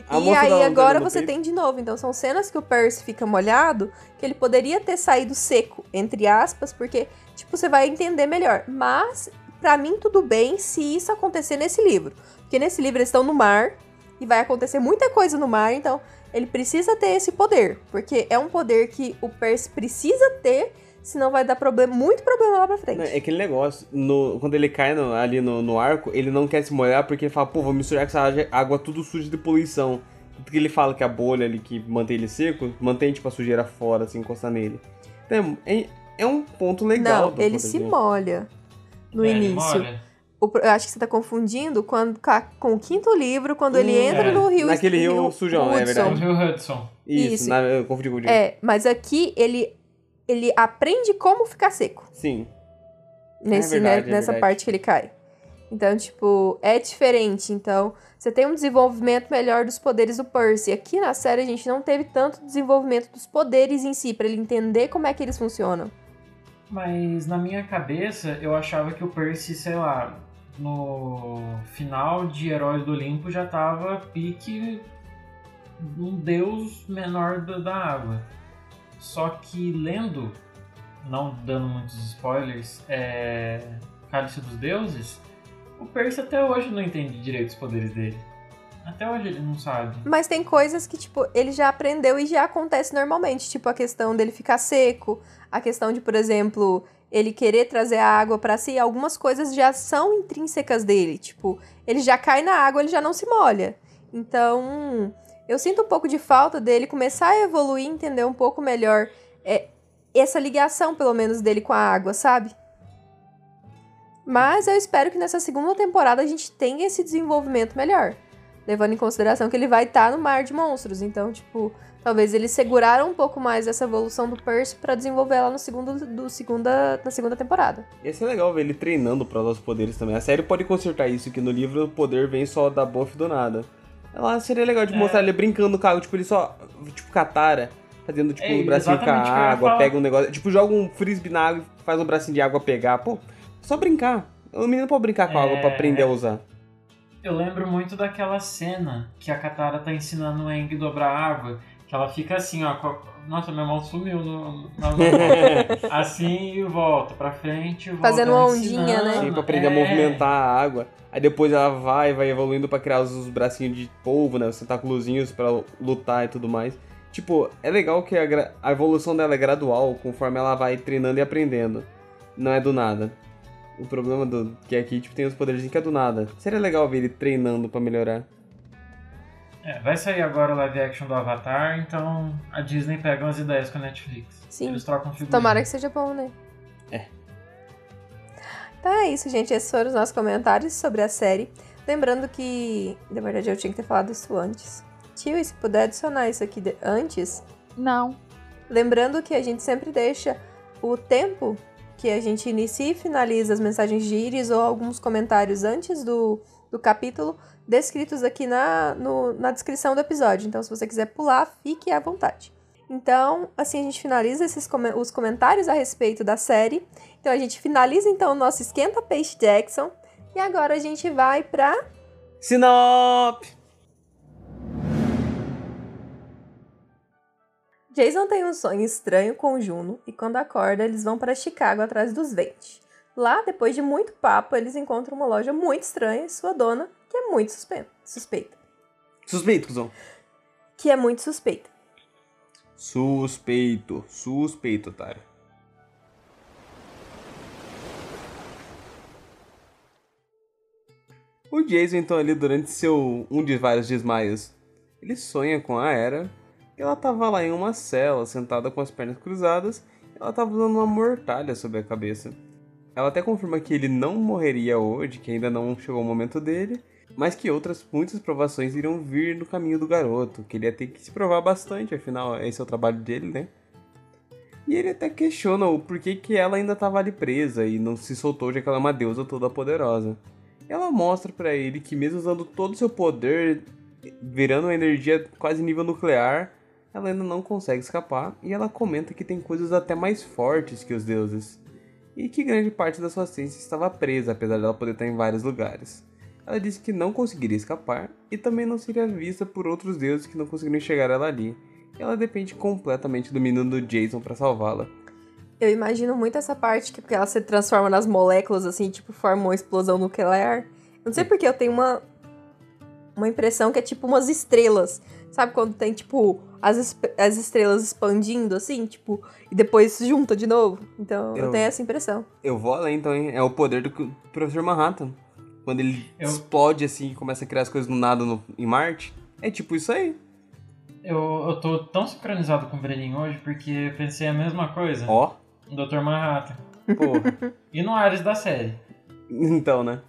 A (laughs) e moça aí agora você peito? tem de novo. Então são cenas que o Percy fica molhado, que ele poderia ter saído seco, entre aspas, porque, tipo, você vai entender melhor. Mas, pra mim, tudo bem se isso acontecer nesse livro. Porque nesse livro eles estão no mar, e vai acontecer muita coisa no mar, então ele precisa ter esse poder. Porque é um poder que o Percy precisa ter, senão vai dar problema, muito problema lá pra frente. É aquele negócio, no- quando ele cai no- ali no, no arco, ele não quer se molhar porque ele fala, pô, vou misturar com essa água- tudo suja de poluição. Porque ele fala que a bolha ali que mantém ele seco, mantém tipo a sujeira fora, assim, encostar nele. Então, é, é um ponto legal. Não, ele se molha no É, ele início. molha. O eu acho que você tá confundindo quando, com, a- com o quinto livro, quando ele Hum, entra é. no rio Naquele rio sujão, é Hudson. O verdade. Rio Hudson. Isso, Isso. Na, eu confundi, confundi. É, mas aqui ele, ele aprende como ficar seco. Sim. Nesse, verdade, né, é nessa verdade. parte que ele cai. Então, tipo, é diferente. Então, você tem um desenvolvimento melhor dos poderes do Percy. Aqui na série a gente não teve tanto desenvolvimento dos poderes em si, pra ele entender como é que eles funcionam. Mas na minha cabeça, eu achava que o Percy, sei lá, no final de Heróis do Olimpo já tava pique um deus menor da, água. Só que lendo, não dando muitos spoilers, é, Cálice dos Deuses, o Percy até hoje não entende direito os poderes dele. Até hoje ele não sabe. Mas tem coisas que, tipo, ele já aprendeu e já acontece normalmente. Tipo, a questão dele ficar seco, a questão de, por exemplo, ele querer trazer a água pra si. Algumas coisas já são intrínsecas dele. Tipo, ele já cai na água, ele já não se molha. Então, eu sinto um pouco de falta dele começar a evoluir, entender um pouco melhor é, essa ligação, pelo menos, dele com a água, sabe? Mas eu espero que nessa segunda temporada a gente tenha esse desenvolvimento melhor. Levando em consideração que ele vai estar no mar de monstros. Então, tipo, talvez eles seguraram um pouco mais essa evolução do Percy pra desenvolver ela no segundo, do segunda, na segunda temporada. Ia ser legal ver ele treinando pra usar os poderes também. A série pode consertar isso, que no livro o poder vem só da buff do nada. Ela seria legal de É. mostrar ele brincando com a água, tipo, ele só, tipo, Katara, fazendo, tipo, É, um bracinho com a água, pega um negócio, tipo, joga um frisbee na água e faz um bracinho de água pegar, pô, só brincar. O menino pode brincar com a água É. pra aprender a usar. Eu lembro muito daquela cena que a Katara tá ensinando o Aang a dobrar água, que ela fica assim, ó. com a- Nossa, minha mão sumiu no, na (laughs) mão. Assim e volta, pra frente volta. Fazendo uma ondinha, né? Sim, pra aprender a é. movimentar a água. Aí depois ela vai, vai evoluindo pra criar os, os bracinhos de polvo, né? Os tentáculozinhos pra lutar e tudo mais. Tipo, é legal que a, gra- a evolução dela é gradual, conforme ela vai treinando e aprendendo. Não é do nada. O problema do que aqui, tipo, tem os poderes que é do nada. Seria legal ver ele treinando pra melhorar. É, vai sair agora o live action do Avatar, então a Disney pega umas ideias com a Netflix. Sim. Eles trocam figurinha. Tomara que seja bom, né? É. Então é isso, gente. Esses foram os nossos comentários sobre a série. Lembrando que, na verdade, eu tinha que ter falado isso antes. Tio, e se puder adicionar isso aqui de- antes, Não. Lembrando que a gente sempre deixa o tempo que a gente inicia e finaliza as mensagens de íris ou alguns comentários antes do, do capítulo descritos aqui na, no- na descrição do episódio. Então, se você quiser pular, fique à vontade. Então, assim a gente finaliza esses os comentários a respeito da série. Então, a gente finaliza então o nosso Esquenta Peixe Jackson. E agora a gente vai pra Sinop! Jason tem um sonho estranho com Juno e quando acorda, eles vão para Chicago atrás dos Vente. Lá, depois de muito papo, eles encontram uma loja muito estranha e sua dona, que é muito suspeita. suspeita. Suspeito, cuzão. Que é muito suspeita. Suspeito. Suspeito, otário. O Jason, então, ali durante seu um de vários desmaios, ele sonha com a Era. E ela tava lá em uma cela, sentada com as pernas cruzadas, e ela tava usando uma mortalha sobre a cabeça. Ela até confirma que ele não morreria hoje, que ainda não chegou o momento dele, mas que outras muitas provações iriam vir no caminho do garoto, que ele ia ter que se provar bastante, afinal esse é o trabalho dele, né? E ele até questiona o porquê que ela ainda estava ali presa e não se soltou já que ela é uma deusa toda poderosa. Ela mostra pra ele que mesmo usando todo o seu poder, virando uma energia quase nível nuclear, ela ainda não consegue escapar e ela comenta que tem coisas até mais fortes que os deuses. E que grande parte da sua essência estava presa, apesar dela poder estar em vários lugares. Ela disse que não conseguiria escapar e também não seria vista por outros deuses que não conseguiriam chegar ela ali. Ela depende completamente do menino do Jason para salvá-la. Eu imagino muito essa parte que porque ela se transforma nas moléculas, assim, tipo, forma uma explosão nuclear. Eu não sei porque eu tenho uma, uma impressão que é tipo umas estrelas. Sabe quando tem, tipo, as, as estrelas expandindo, assim, tipo, e depois junta de novo? Então eu, Eu- tenho essa impressão. Eu vou além então, hein? É o poder do Professor Manhattan. Quando ele Eu- explode assim e começa a criar as coisas do nada no- em Marte. É tipo isso aí. Eu, eu tô tão sincronizado com o Breninho hoje porque eu pensei a mesma coisa. Ó, no Dr. Manhattan. porra. (laughs) E no Ares da série. então, né?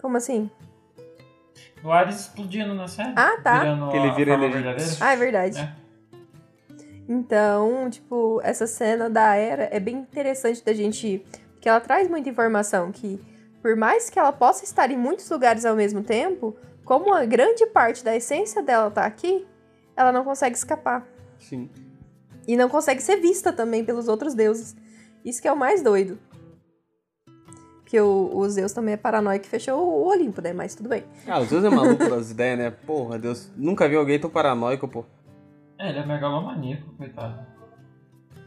Como assim? O Ares explodindo na série. Ah, tá. Virando Que ele vira verdadeira. Ah, é verdade. É. Então, tipo, essa cena da Era é bem interessante da gente. Porque ela traz muita informação que, por mais que ela possa estar em muitos lugares ao mesmo tempo, como a grande parte da essência dela tá aqui, ela não consegue escapar. Sim. E não consegue ser vista também pelos outros deuses. Isso que é o mais doido. Porque o, o Zeus também é paranoico e fechou o Olimpo, né? Mas tudo bem. Ah, os Deus é maluco das (laughs) ideias, né? Porra, Deus. Nunca vi alguém tão paranoico, pô. É, ele é megalomaníaco, coitado.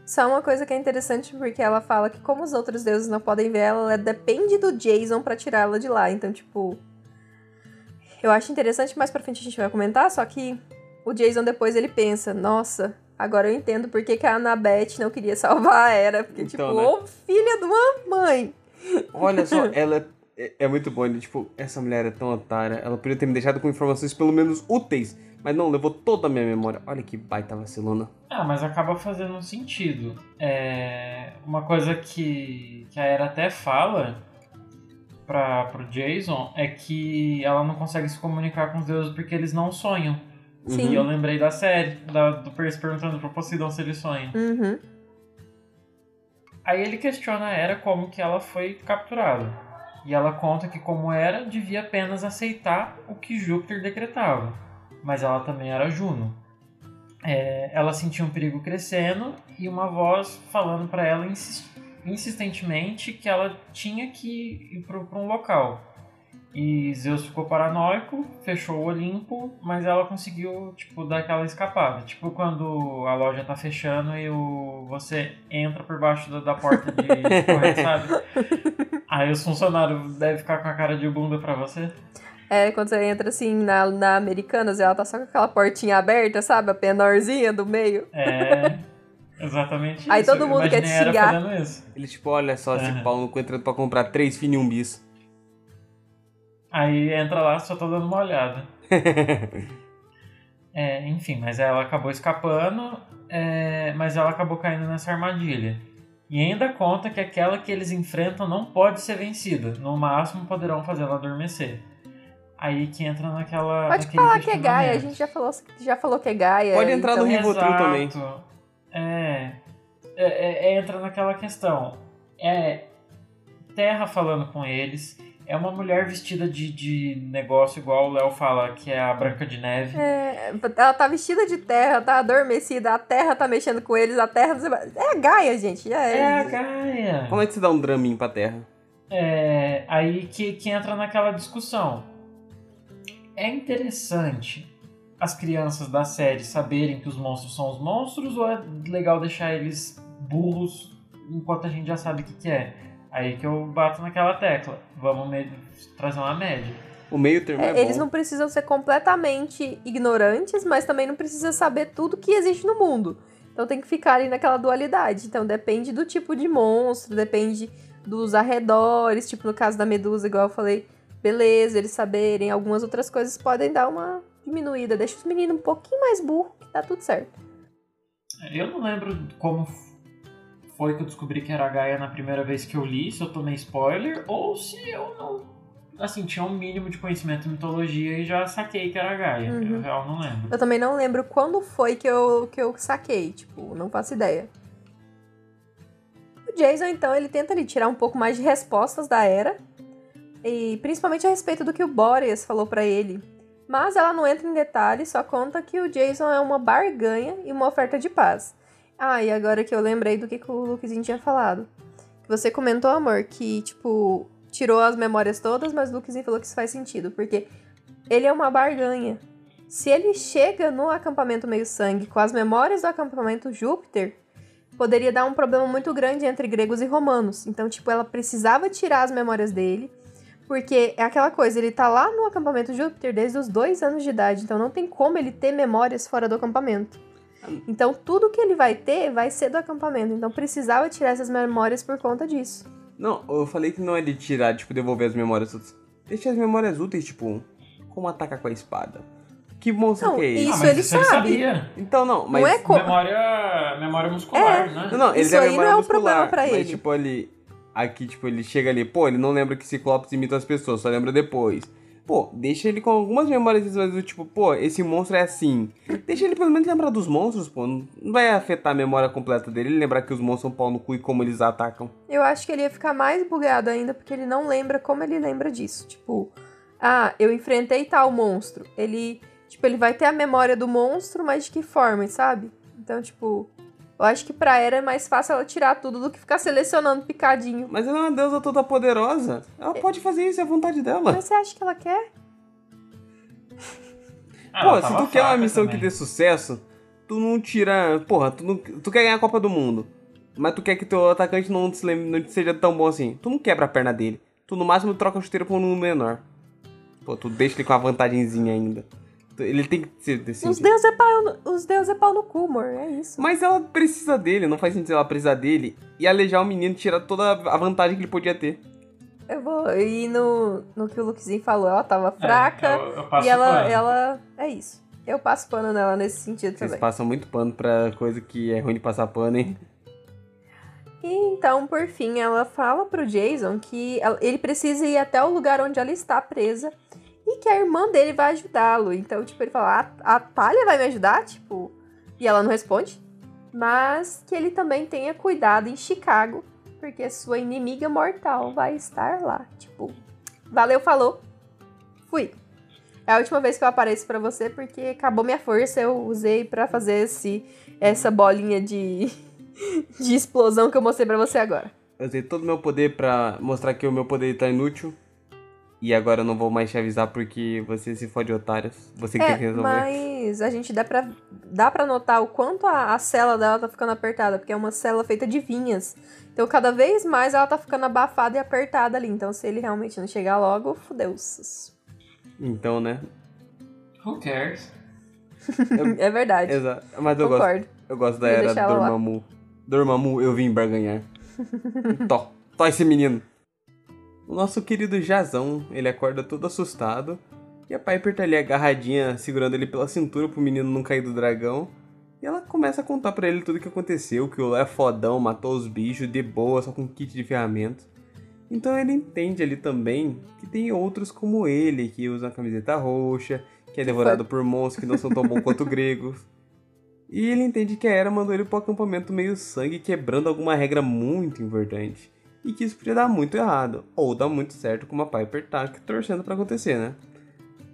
Só uma coisa que é interessante, porque ela fala que como os outros deuses não podem ver ela, ela depende do Jason pra tirá-la de lá. Então, tipo. Eu acho interessante, mais pra frente a gente vai comentar, só que o Jason depois ele pensa, nossa, agora eu entendo por que, que a Annabeth não queria salvar a Era. Porque, Então, tipo, né? ô filha de uma mãe! Olha só, (laughs) ela é, é muito boa. né? Tipo, essa mulher é tão otária. Ela poderia ter me deixado com informações pelo menos úteis. Mas não, levou toda a minha memória. Olha que baita vacilona. Ah, mas acaba fazendo um sentido. É, uma coisa que, que a Era até fala pra, pro Jason é que ela não consegue se comunicar com os deuses porque eles não sonham. Sim. E eu lembrei da série, da, do Percy perguntando pro Poseidon se ele sonha. Uhum. Aí ele questiona a Era como que ela foi capturada. E ela conta que como era, devia apenas aceitar o que Júpiter decretava. Mas ela também era Juno. É, ela sentia um perigo crescendo e uma voz falando para ela insis- insistentemente que ela tinha que ir para um local. E Zeus ficou paranoico, fechou o Olimpo, mas ela conseguiu, tipo, dar aquela escapada. Tipo quando a loja tá fechando e o... você entra por baixo da, da porta de (laughs) correr, sabe? Aí os funcionários devem ficar com a cara de bunda pra você. É, quando você entra assim na, na Americanas, ela tá só com aquela portinha aberta, sabe? A penorzinha do meio. É. Exatamente Aí isso. todo mundo quer te xingar. Ele, tipo, olha só esse Aham. pau no cu entrando pra comprar três finium bis. Aí entra lá, só tô dando uma olhada. (laughs) É, enfim, mas ela acabou escapando, é, mas ela acabou caindo nessa armadilha. E ainda conta que aquela que eles enfrentam não pode ser vencida. No máximo poderão fazê-la adormecer. Aí que entra naquela. Pode falar que é Gaia, a gente já falou, já falou que é Gaia. Pode entrar então... no Rivotril também. É, é, é, entra naquela questão. É Terra falando com eles. É uma mulher vestida de, de negócio, igual o Léo fala, que é a Branca de Neve. É, ela tá vestida de terra, tá adormecida, a terra tá mexendo com eles, a terra. É a Gaia, gente. É, É a Gaia. Como é que você dá um draminho pra terra? É, aí que, que entra naquela discussão. É interessante as crianças da série saberem que os monstros são os monstros ou é legal deixar eles burros enquanto a gente já sabe o que, que é? Aí que eu bato naquela tecla. Vamos me- trazer uma média. O meio termo é, É, eles não precisam ser completamente ignorantes, mas também não precisa saber tudo que existe no mundo. Então tem que ficar ali naquela dualidade. Então depende do tipo de monstro, depende dos arredores, tipo no caso da medusa, igual eu falei, beleza, eles saberem. Algumas outras coisas podem dar uma diminuída. Deixa os meninos um pouquinho mais burros, que tá tudo certo. Eu não lembro como foi que eu descobri que era a Gaia na primeira vez que eu li, se eu tomei spoiler, ou se eu não. Assim, tinha um mínimo de conhecimento em mitologia e já saquei que era a Gaia. Uhum. Eu real não lembro. Eu também não lembro quando foi que eu, que eu saquei, tipo, não faço ideia. O Jason, então, ele tenta ali tirar um pouco mais de respostas da Era, e principalmente a respeito do que o Boreas falou pra ele. Mas ela não entra em detalhes, só conta que o Jason é uma barganha e uma oferta de paz. Ah, e agora que eu lembrei do que, que o Lukezinho tinha falado. Você comentou, amor, que, tipo, tirou as memórias todas, mas o Lukezinho falou que isso faz sentido, porque ele é uma barganha. Se ele chega no acampamento meio sangue com as memórias do acampamento Júpiter, poderia dar um problema muito grande entre gregos e romanos. Então, tipo, ela precisava tirar as memórias dele, porque é aquela coisa, ele tá lá no acampamento Júpiter desde os dois anos de idade, então não tem como ele ter memórias fora do acampamento. Então, tudo que ele vai ter vai ser do acampamento. Então, precisava tirar essas memórias por conta disso. Não, eu falei que não é de tirar, tipo, devolver as memórias úteis. Deixa as memórias úteis, tipo, como atacar com a espada. Que monstro Não, que é? Isso ah, ele isso ele sabe. sabia. Então, não, mas... Não é como. Memória, memória muscular, né? Não, não, ele Isso a aí memória não é um muscular, problema pra mas, ele. tipo, ele... Aqui, tipo, ele chega ali, pô, ele não lembra que Ciclopes imita as pessoas, só lembra depois. Pô, deixa ele com algumas memórias do tipo, pô, esse monstro é assim. Deixa ele pelo menos lembrar dos monstros, pô. Não vai afetar a memória completa dele, ele lembrar que os monstros são pau no cu e como eles atacam. Eu acho que ele ia ficar mais bugado ainda, porque ele não lembra como ele lembra disso. Tipo, ah, eu enfrentei tal monstro. Ele, tipo, ele vai ter a memória do monstro, mas de que forma, sabe? Então, tipo, eu acho que pra Era é mais fácil ela tirar tudo do que ficar selecionando picadinho. Mas ela é uma deusa toda poderosa. Ela pode fazer isso, é a vontade dela. Mas você acha que ela quer? Ah, Pô, se tu quer uma missão também. que dê sucesso, tu não tira. Porra, tu, não... tu quer ganhar a Copa do Mundo. Mas tu quer que teu atacante não, se lembre- não seja tão bom assim. Tu não quebra a perna dele. Tu no máximo troca a chuteira por um número menor. Pô, tu deixa ele com uma vantagenzinha ainda. Ele tem que ser assim. Os deuses é pau, no- os deuses é pau no cu, amor. É isso. Mas ela precisa dele, não faz sentido ela precisar dele e alejar o menino tirar toda a vantagem que ele podia ter. Eu vou ir no, no que o Lukezinho falou. Ela tava É, fraca eu, eu passo e ela, pano. ela. É isso. Eu passo pano nela nesse sentido Vocês também. passam muito pano pra coisa que é ruim de passar pano, hein? E então, por fim, ela fala pro Jason que ele precisa ir até o lugar onde ela está presa e que a irmã dele vai ajudá-lo. Então, tipo, ele fala: a, a Talia vai me ajudar? Tipo, e ela não responde. Mas que ele também tenha cuidado em Chicago, porque sua inimiga mortal vai estar lá. Tipo, valeu, falou. Fui. É a última vez que eu apareço pra você, porque acabou minha força, eu usei pra fazer esse, essa bolinha de, (laughs) de explosão que eu mostrei pra você agora. Usei todo o meu poder pra mostrar que o meu poder tá inútil. E agora eu não vou mais te avisar porque você se fode otários. Você que tem que É, resolver. mas a gente dá pra, dá pra notar o quanto a, a cela dela tá ficando apertada, porque é uma cela feita de vinhas. Então, cada vez mais ela tá ficando abafada e apertada ali. Então, se ele realmente não chegar logo, fudeu. Então, né? Who cares? (laughs) É verdade. Exato. Mas eu gosto, Concordo. eu gosto da Vou era lá. Dormammu. Dormammu, eu vim barganhar. Tó, tó esse menino. O nosso querido Jazão, ele acorda todo assustado. E a Piper tá ali agarradinha, segurando ele pela cintura pro menino não cair do dragão. E ela começa a contar pra ele tudo o que aconteceu, que o Léo é fodão, matou os bichos de boa, só com kit de ferramentas. Então ele entende ali também que tem outros como ele, que usam a camiseta roxa, que é devorado por monstros que não são tão bons quanto (laughs) gregos. E ele entende que a Era mandou ele pro acampamento meio sangue, quebrando alguma regra muito importante. E que isso podia dar muito errado, ou dar muito certo, como a Piper tá torcendo pra acontecer, né?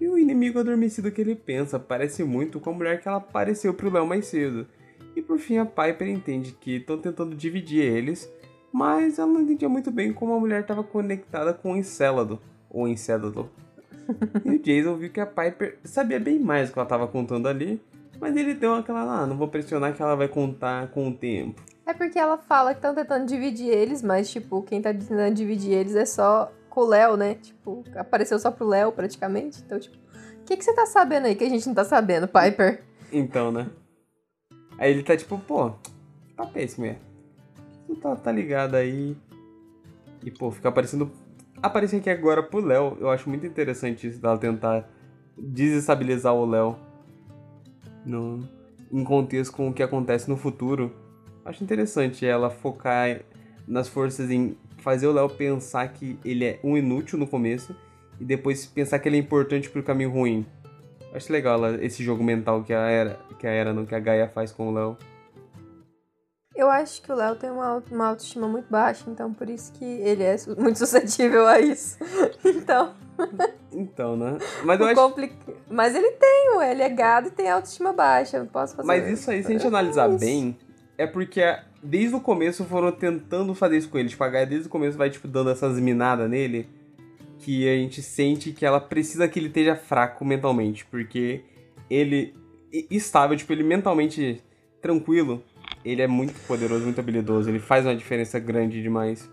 E o inimigo adormecido que ele pensa parece muito com a mulher que ela apareceu pro Léo mais cedo. E por fim a Piper entende que estão tentando dividir eles, mas ela não entendia muito bem como a mulher estava conectada com o Encélado, ou Encélado. (laughs) e o Jason viu que a Piper sabia bem mais do que ela estava contando ali, mas ele deu aquela, ah, não vou pressionar que ela vai contar com o tempo. É porque ela fala que estão tentando dividir eles, mas, tipo, quem tá tentando dividir eles é só com o Léo, né? Tipo, apareceu só pro Léo, praticamente. Então, tipo, o que, que você tá sabendo aí que a gente não tá sabendo, Piper? Então, né? Aí ele tá tipo, pô, tá péssimo, é. Tu tá, tá ligado aí. E, pô, fica aparecendo. Aparecer aqui agora pro Léo, eu acho muito interessante isso dela tentar desestabilizar o Léo. No, em contexto com o que acontece no futuro. Acho interessante ela focar nas forças em fazer o Léo pensar que ele é um inútil no começo e depois pensar que ele é importante pro caminho ruim. Acho legal ela- esse jogo mental que a Era, que a Era, não, que a Gaia faz com o Léo. Eu acho que o Léo tem uma, uma autoestima muito baixa, então por isso que ele é (laughs) muito suscetível a isso. (laughs) então, Então, né? Mas eu acho. compli- mas ele tem, ué, ele é gado e tem autoestima baixa. Eu não posso fazer Mas isso aí, se a gente É analisar isso. bem, é porque desde o começo foram tentando fazer isso com ele. Tipo, a Gaia desde o começo vai, tipo, dando essas minadas nele. Que a gente sente que ela precisa que ele esteja fraco mentalmente. Porque ele estável, tipo, ele mentalmente tranquilo. Ele é muito poderoso, muito habilidoso. Ele faz uma diferença grande demais.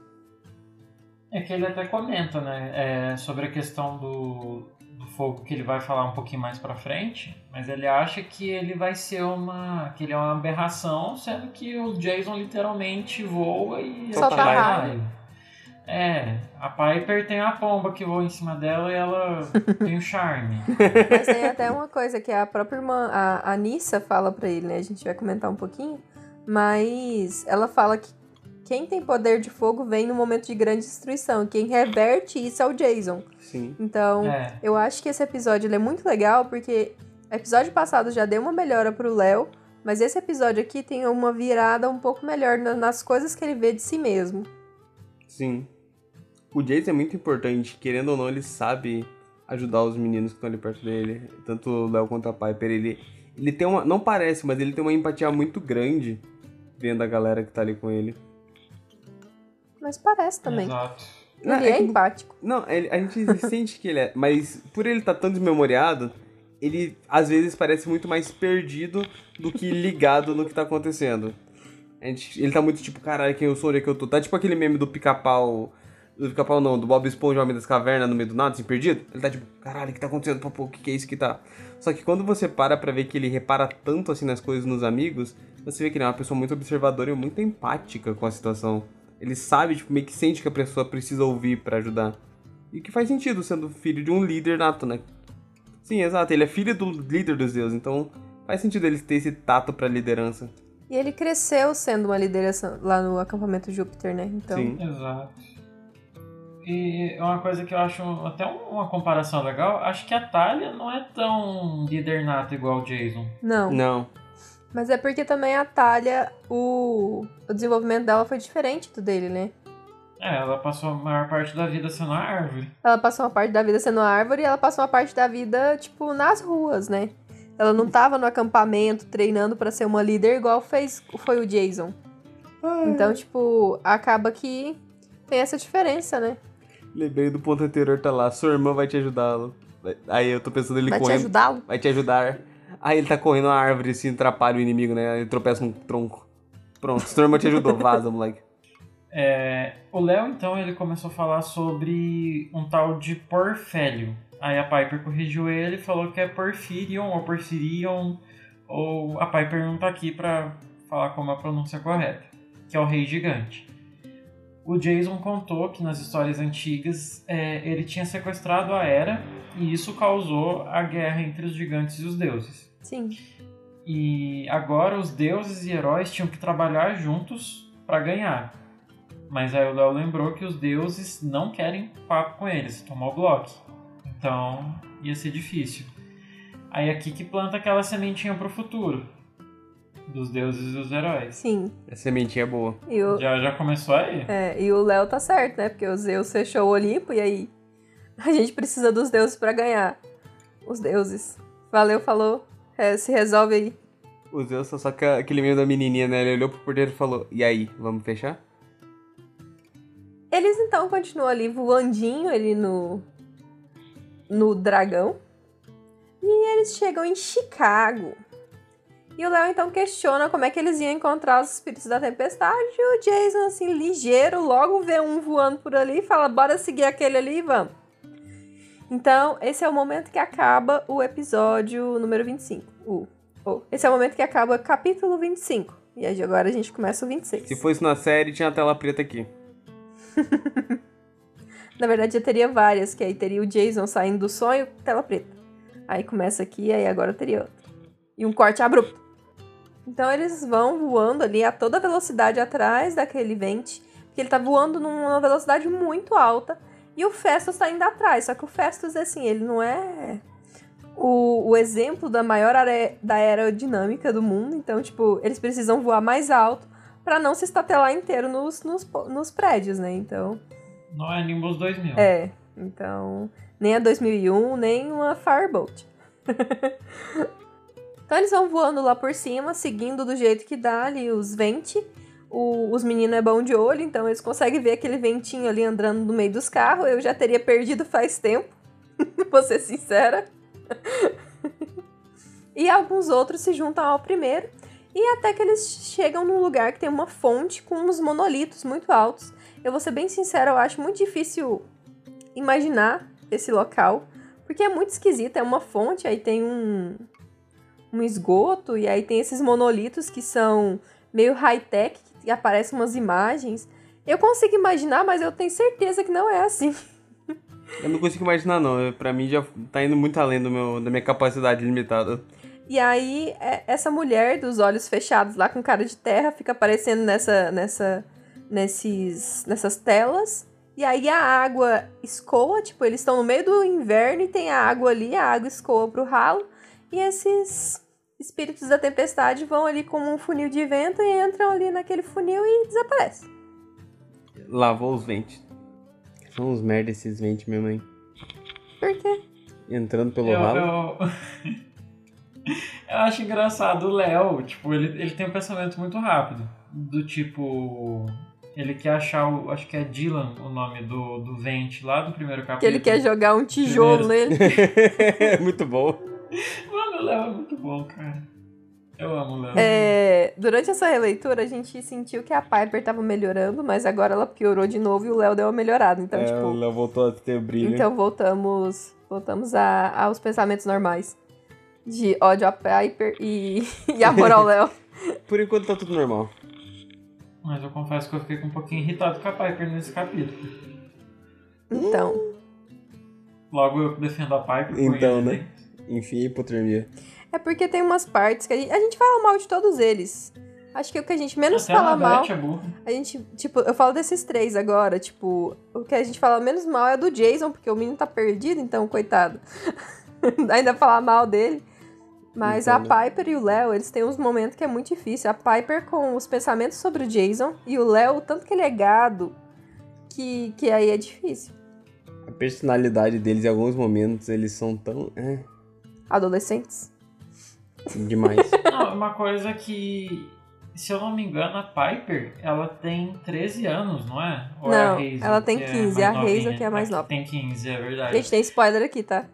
É que ele até comenta, né, é, sobre a questão do, do fogo que ele vai falar um pouquinho mais pra frente, mas ele acha que ele vai ser uma, que ele é uma aberração, sendo que o Jason literalmente voa e Solta atira raio. É, a Piper tem a pomba que voa em cima dela e ela (laughs) tem o charme. Mas tem até uma coisa que a própria irmã, a, a Nissa, fala pra ele, né? A gente vai comentar um pouquinho. Mas ela fala que quem tem poder de fogo vem no momento de grande destruição. Quem reverte isso é o Jason. Sim. Então, É, eu acho que esse episódio ele é muito legal porque o episódio passado já deu uma melhora pro Léo. Mas esse episódio aqui tem uma virada um pouco melhor na- nas coisas que ele vê de si mesmo. Sim. O Jason é muito importante, querendo ou não, ele sabe ajudar os meninos que estão ali perto dele. Tanto o Léo quanto a Piper. Ele, ele tem uma. Não parece, mas ele tem uma empatia muito grande vendo a galera que tá ali com ele. Mas parece também. exato. Não, Ele é é, que- empático. Não, ele- a gente sente que ele é. Mas por ele estar tão desmemoriado, ele às vezes parece muito mais perdido do que ligado no que tá acontecendo. A gente, ele tá muito tipo, caralho, quem eu sou, onde é que eu tô? Tá tipo aquele meme do pica-pau. Do pica-pau não, do Bob Esponja Homem das Cavernas no meio do nada, assim, perdido. Ele tá tipo, caralho, o que tá acontecendo? Pô, o que, que é isso que tá? Só que quando você para pra ver que ele repara tanto assim nas coisas nos amigos, você vê que ele é uma pessoa muito observadora e muito empática com a situação. Ele sabe, tipo, meio que sente que a pessoa precisa ouvir pra ajudar. E que faz sentido sendo filho de um líder nato, né? Sim, exato. Ele é filho do líder dos deuses, então faz sentido ele ter esse tato pra liderança. E ele cresceu sendo uma liderança lá no acampamento Júpiter, né? Então, Sim. Exato. E uma coisa que eu acho até uma comparação legal, acho que a Talia não é tão líder nato igual o Jason. não. Não. Mas é porque também a Talia, o, o desenvolvimento dela foi diferente do dele, né? É, ela passou a maior parte da vida sendo a árvore. Ela passou uma parte da vida sendo árvore e ela passou uma parte da vida, tipo, nas ruas, né? Ela não tava no acampamento treinando pra ser uma líder igual fez, foi o Jason. Então, tipo, acaba que tem essa diferença, né? Lembrei do ponto anterior, tá lá, sua irmã vai te ajudá-lo. Aí eu tô pensando ele Vai te ajudá-lo? Vai te ajudar. Aí ele tá correndo uma árvore assim, atrapalha o inimigo, né? Ele tropeça num tronco. Pronto, irmã te ajudou, (laughs) vaza, moleque. É, o Léo, então, ele começou a falar sobre um tal de Porfélio. Aí a Piper corrigiu ele e falou que é Porfirion ou Porfirion. Ou a Piper não tá aqui pra falar como a pronúncia correta, que é o Rei Gigante. O Jason contou que nas histórias antigas é, ele tinha sequestrado a Hera e isso causou a guerra entre os gigantes e os deuses. Sim. E agora os deuses e heróis tinham que trabalhar juntos para ganhar. Mas aí o Léo lembrou que os deuses não querem papo com eles, tomou o bloco. Então ia ser difícil. Aí aqui que planta aquela sementinha pro futuro. Dos deuses e dos heróis. Sim. A sementinha é boa. E o, Já, já começou aí? é, e o Léo tá certo, né? Porque o Zeus fechou o Olimpo e aí a gente precisa dos deuses pra ganhar. Os deuses. Valeu, falou. É, se resolve aí. O Zeus só que aquele meio da menininha, né? Ele olhou pro porteiro e falou: E aí, vamos fechar? Eles então continuam ali voandinho ali no no dragão. E eles chegam em Chicago. E o Léo então questiona como é que eles iam encontrar os espíritos da tempestade. E o Jason, assim, ligeiro, logo vê um voando por ali e fala: bora seguir aquele ali e vamos. Então, esse é o momento que acaba o episódio número 25. O, o, esse é o momento que acaba o capítulo 25. E aí agora a gente começa o 26. Se fosse na série, tinha a tela preta aqui. (laughs) Na verdade, já teria várias, que aí teria o Jason saindo do sonho, tela preta. Aí começa aqui, aí agora teria outra. E um corte abrupto. Então eles vão voando ali a toda velocidade atrás daquele vente, porque ele tá voando numa velocidade muito alta, e o Festus tá indo atrás. Só que o Festus, assim, ele não é o, o exemplo da maior are, da aerodinâmica do mundo, então, tipo, eles precisam voar mais alto para não se estatelar inteiro nos, nos, nos prédios, né? Então, Não é Nimbus 2000. é, então, nem a 2001, nem uma Firebolt. (laughs) então eles vão voando lá por cima, seguindo do jeito que dá ali os vente. O- os meninos é bom de olho, então eles conseguem ver aquele ventinho ali andando no meio dos carros. Eu já teria perdido faz tempo, (laughs) vou ser sincera. (laughs) e alguns outros se juntam ao primeiro. E até que eles chegam num lugar que tem uma fonte com uns monolitos muito altos. Eu vou ser bem sincera, eu acho muito difícil imaginar esse local, porque é muito esquisito, é uma fonte, aí tem um, um esgoto, e aí tem esses monolitos que são meio high-tech, que aparecem umas imagens. Eu consigo imaginar, mas eu tenho certeza que não é assim. (laughs) Eu não consigo imaginar, não. Pra mim já tá indo muito além do meu, da minha capacidade limitada. E aí, é- essa mulher dos olhos fechados lá com cara de terra fica aparecendo nessa, nessa, nesses, nessas telas. E aí a água escoa, tipo, eles estão no meio do inverno e tem a água ali, a água escoa pro ralo. E esses espíritos da tempestade vão ali como um funil de vento e entram ali naquele funil e desaparecem. Lavou os ventes. São uns merda esses ventes mesmo, hein? Por quê? Entrando pelo Eu, ralo. eu... (laughs) eu acho engraçado o Léo, tipo, ele, ele tem um pensamento muito rápido. Do tipo. Ele quer achar o. Acho que é Dylan o nome do, do Vente lá do primeiro capítulo. Que ele quer jogar um tijolo nele. (laughs) muito bom. Mano, o Léo é muito bom, cara. Eu amo o Léo. É, durante essa releitura, a gente sentiu que a Piper tava melhorando, mas agora ela piorou de novo e o Léo deu uma melhorada. Então, É, tipo, o Léo voltou a ter brilho. então voltamos, voltamos a, aos pensamentos normais. De ódio a Piper e, (laughs) e amor ao Léo. (laughs) Por enquanto tá tudo normal. Mas eu confesso que eu fiquei com um pouquinho irritado com a Piper nesse capítulo. Então, Logo eu defendo a Piper. Então, ele, né? Enfim, hipotermia. É porque tem umas partes que a gente, a gente fala mal de todos eles. Acho que o que a gente menos Até fala a mal. É burra. A gente, tipo, eu falo desses três agora, tipo, o que a gente fala menos mal é do Jason, porque o menino tá perdido, então, coitado. (laughs) Ainda falar mal dele. Mas Então, a Piper e o Léo, eles têm uns momentos que é muito difícil. A Piper com os pensamentos sobre o Jason e o Léo, o tanto que ele é gado, que, que aí é difícil. A personalidade deles em alguns momentos, eles são tão. É, Adolescentes. Demais. (laughs) Não, uma coisa que se eu não me engano, a Piper, ela tem 13 anos, não é? Ou não, é a Hazel, ela tem 15. É a Hazel que é mais nova. Tem 15, é verdade. Gente, tem spoiler aqui, tá?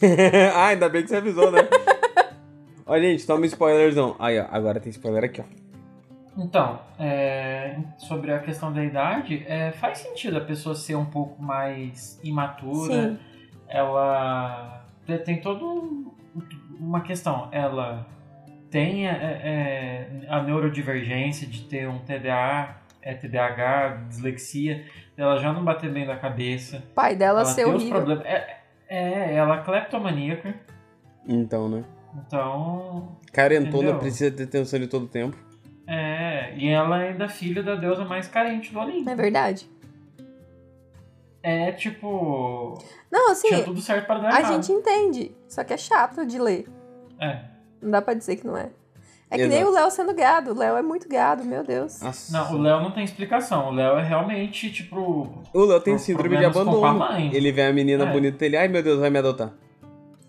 (laughs) ah, ainda bem que você avisou, né? (laughs) Olha, gente, toma spoilerzão. Aí, ó, agora tem spoiler aqui, ó. Então, é, sobre a questão da idade, é, faz sentido a pessoa ser um pouco mais imatura. Sim. Ela tem toda um, uma questão. Ela tem é, é, a neurodivergência de ter um TDA, é, TDAH, dislexia, ela já não bater bem da cabeça. Pai dela ela ser horrível. É, é, ela é cleptomaníaca. Então, né? Então. Carentona entendeu? precisa ter atenção de todo tempo. É, e ela é ainda filha da deusa mais carente do Olimpo. É verdade. É tipo. Não, assim. Tinha tudo certo para dar A errado. gente entende. Só que é chato de ler. É. Não dá pra dizer que não é. É que Exato. nem o Léo sendo gado. O Léo é muito gado, meu Deus. Nossa. Não, o Léo não tem explicação. O Léo é realmente, tipo. O Léo tem síndrome de abandono. Ele vê a menina é. bonita e ele, ai meu Deus, vai me adotar.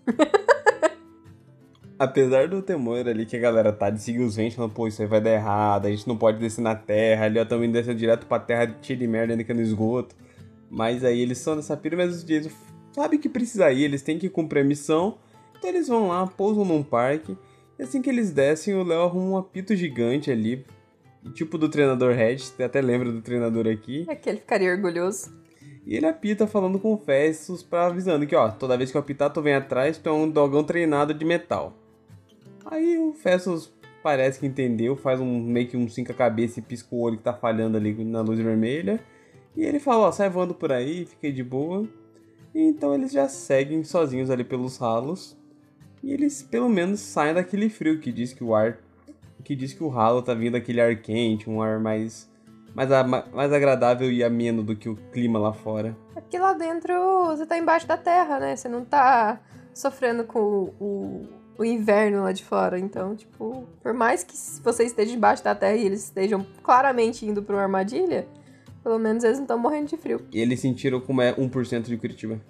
(laughs) Apesar do temor ali que a galera tá de seguir os ventos, falando, pô, isso aí vai dar errado, a gente não pode descer na terra, ali ó, também descer direto pra terra cheia de merda, ainda que é no esgoto. Mas aí eles são nessa pira, mas os Jason sabem que precisa ir, eles têm que cumprir a missão. Então eles vão lá, pousam num parque. E assim que eles descem, o Léo arruma um apito gigante ali. Tipo do treinador Red, até lembra do treinador aqui. É que ele ficaria orgulhoso. E ele apita falando com o Festus pra avisando que, ó, toda vez que eu apitar, tu vem atrás, tu é um dogão treinado de metal. Aí o Festus parece que entendeu, faz um meio que um cinco a cabeça e pisca o olho que tá falhando ali na luz vermelha. E ele fala, ó, sai voando por aí, fiquei de boa. E então eles já seguem sozinhos ali pelos ralos. E eles pelo menos saem daquele frio que diz que o ar. Que diz que o ralo tá vindo daquele ar quente, um ar mais. Mais, mais agradável e ameno do que o clima lá fora. Aqui lá dentro você tá embaixo da terra, né? Você não tá sofrendo com o, o inverno lá de fora. Então, tipo, por mais que você esteja debaixo da terra e eles estejam claramente indo para uma armadilha, pelo menos eles não estão morrendo de frio. E eles sentiram como é 1% de Curitiba.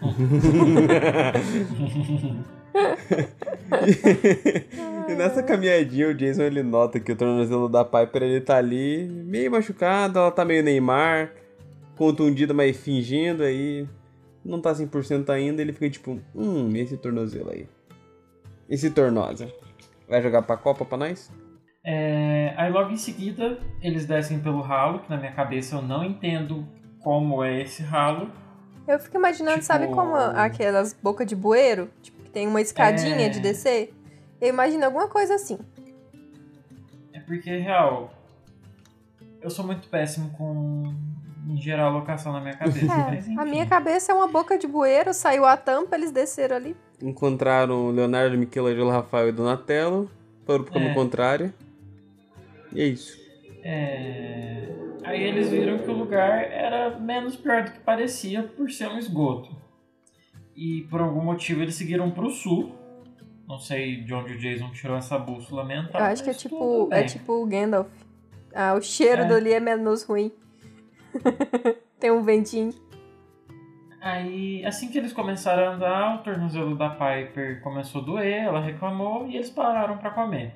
(laughs) e nessa caminhadinha o Jason ele nota que o tornozelo da Piper ele tá ali meio machucado, ela tá meio Neymar, contundida, mas fingindo aí não tá 100% ainda, ele fica tipo, hum, esse tornozelo aí. Esse tornosa. Vai jogar pra Copa pra nós? É, aí logo em seguida eles descem pelo ralo, que na minha cabeça eu não entendo como é esse ralo. Eu fico imaginando, tipo... sabe como aquelas bocas de bueiro? Tipo, que tem uma escadinha é... de descer? Eu imagino alguma coisa assim. É porque, real, eu sou muito péssimo com em gerar locação na minha cabeça. (laughs) É, a minha cabeça é uma boca de bueiro, saiu a tampa, eles desceram ali. Encontraram Leonardo, Michelangelo, Rafael e Donatello, foram pro caminho é. contrário. E é isso. É... Aí eles viram que o lugar era menos pior do que parecia por ser um esgoto. E por algum motivo eles seguiram pro sul. Não sei de onde o Jason tirou essa bússola mental. Eu acho que é tipo, é tipo o Gandalf. Ah, o cheiro é. dali é menos ruim. (laughs) Tem um ventinho. Aí, assim que eles começaram a andar, o tornozelo da Piper começou a doer, ela reclamou e eles pararam para comer.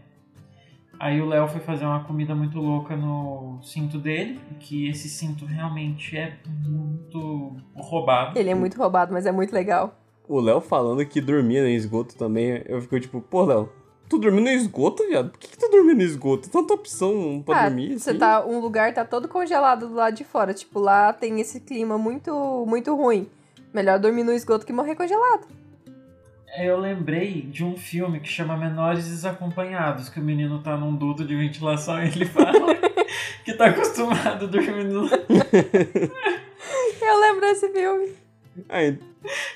Aí o Léo foi fazer uma comida muito louca no cinto dele, que esse cinto realmente é muito roubado. Ele é muito roubado, mas é muito legal. O Léo falando que dormia no esgoto também, eu fico tipo, pô, Léo, Tu dormiu no esgoto, viado? Por que, que tu dormiu no esgoto? Tanta opção pra ah, dormir. Você assim. tá. Um lugar tá todo congelado do lado de fora. Tipo, lá tem esse clima muito, muito ruim. Melhor dormir no esgoto que morrer congelado. É, eu lembrei de um filme que chama Menores Desacompanhados, que o menino tá num duto de ventilação e ele fala (laughs) que tá acostumado a dormir no. eu lembro desse filme.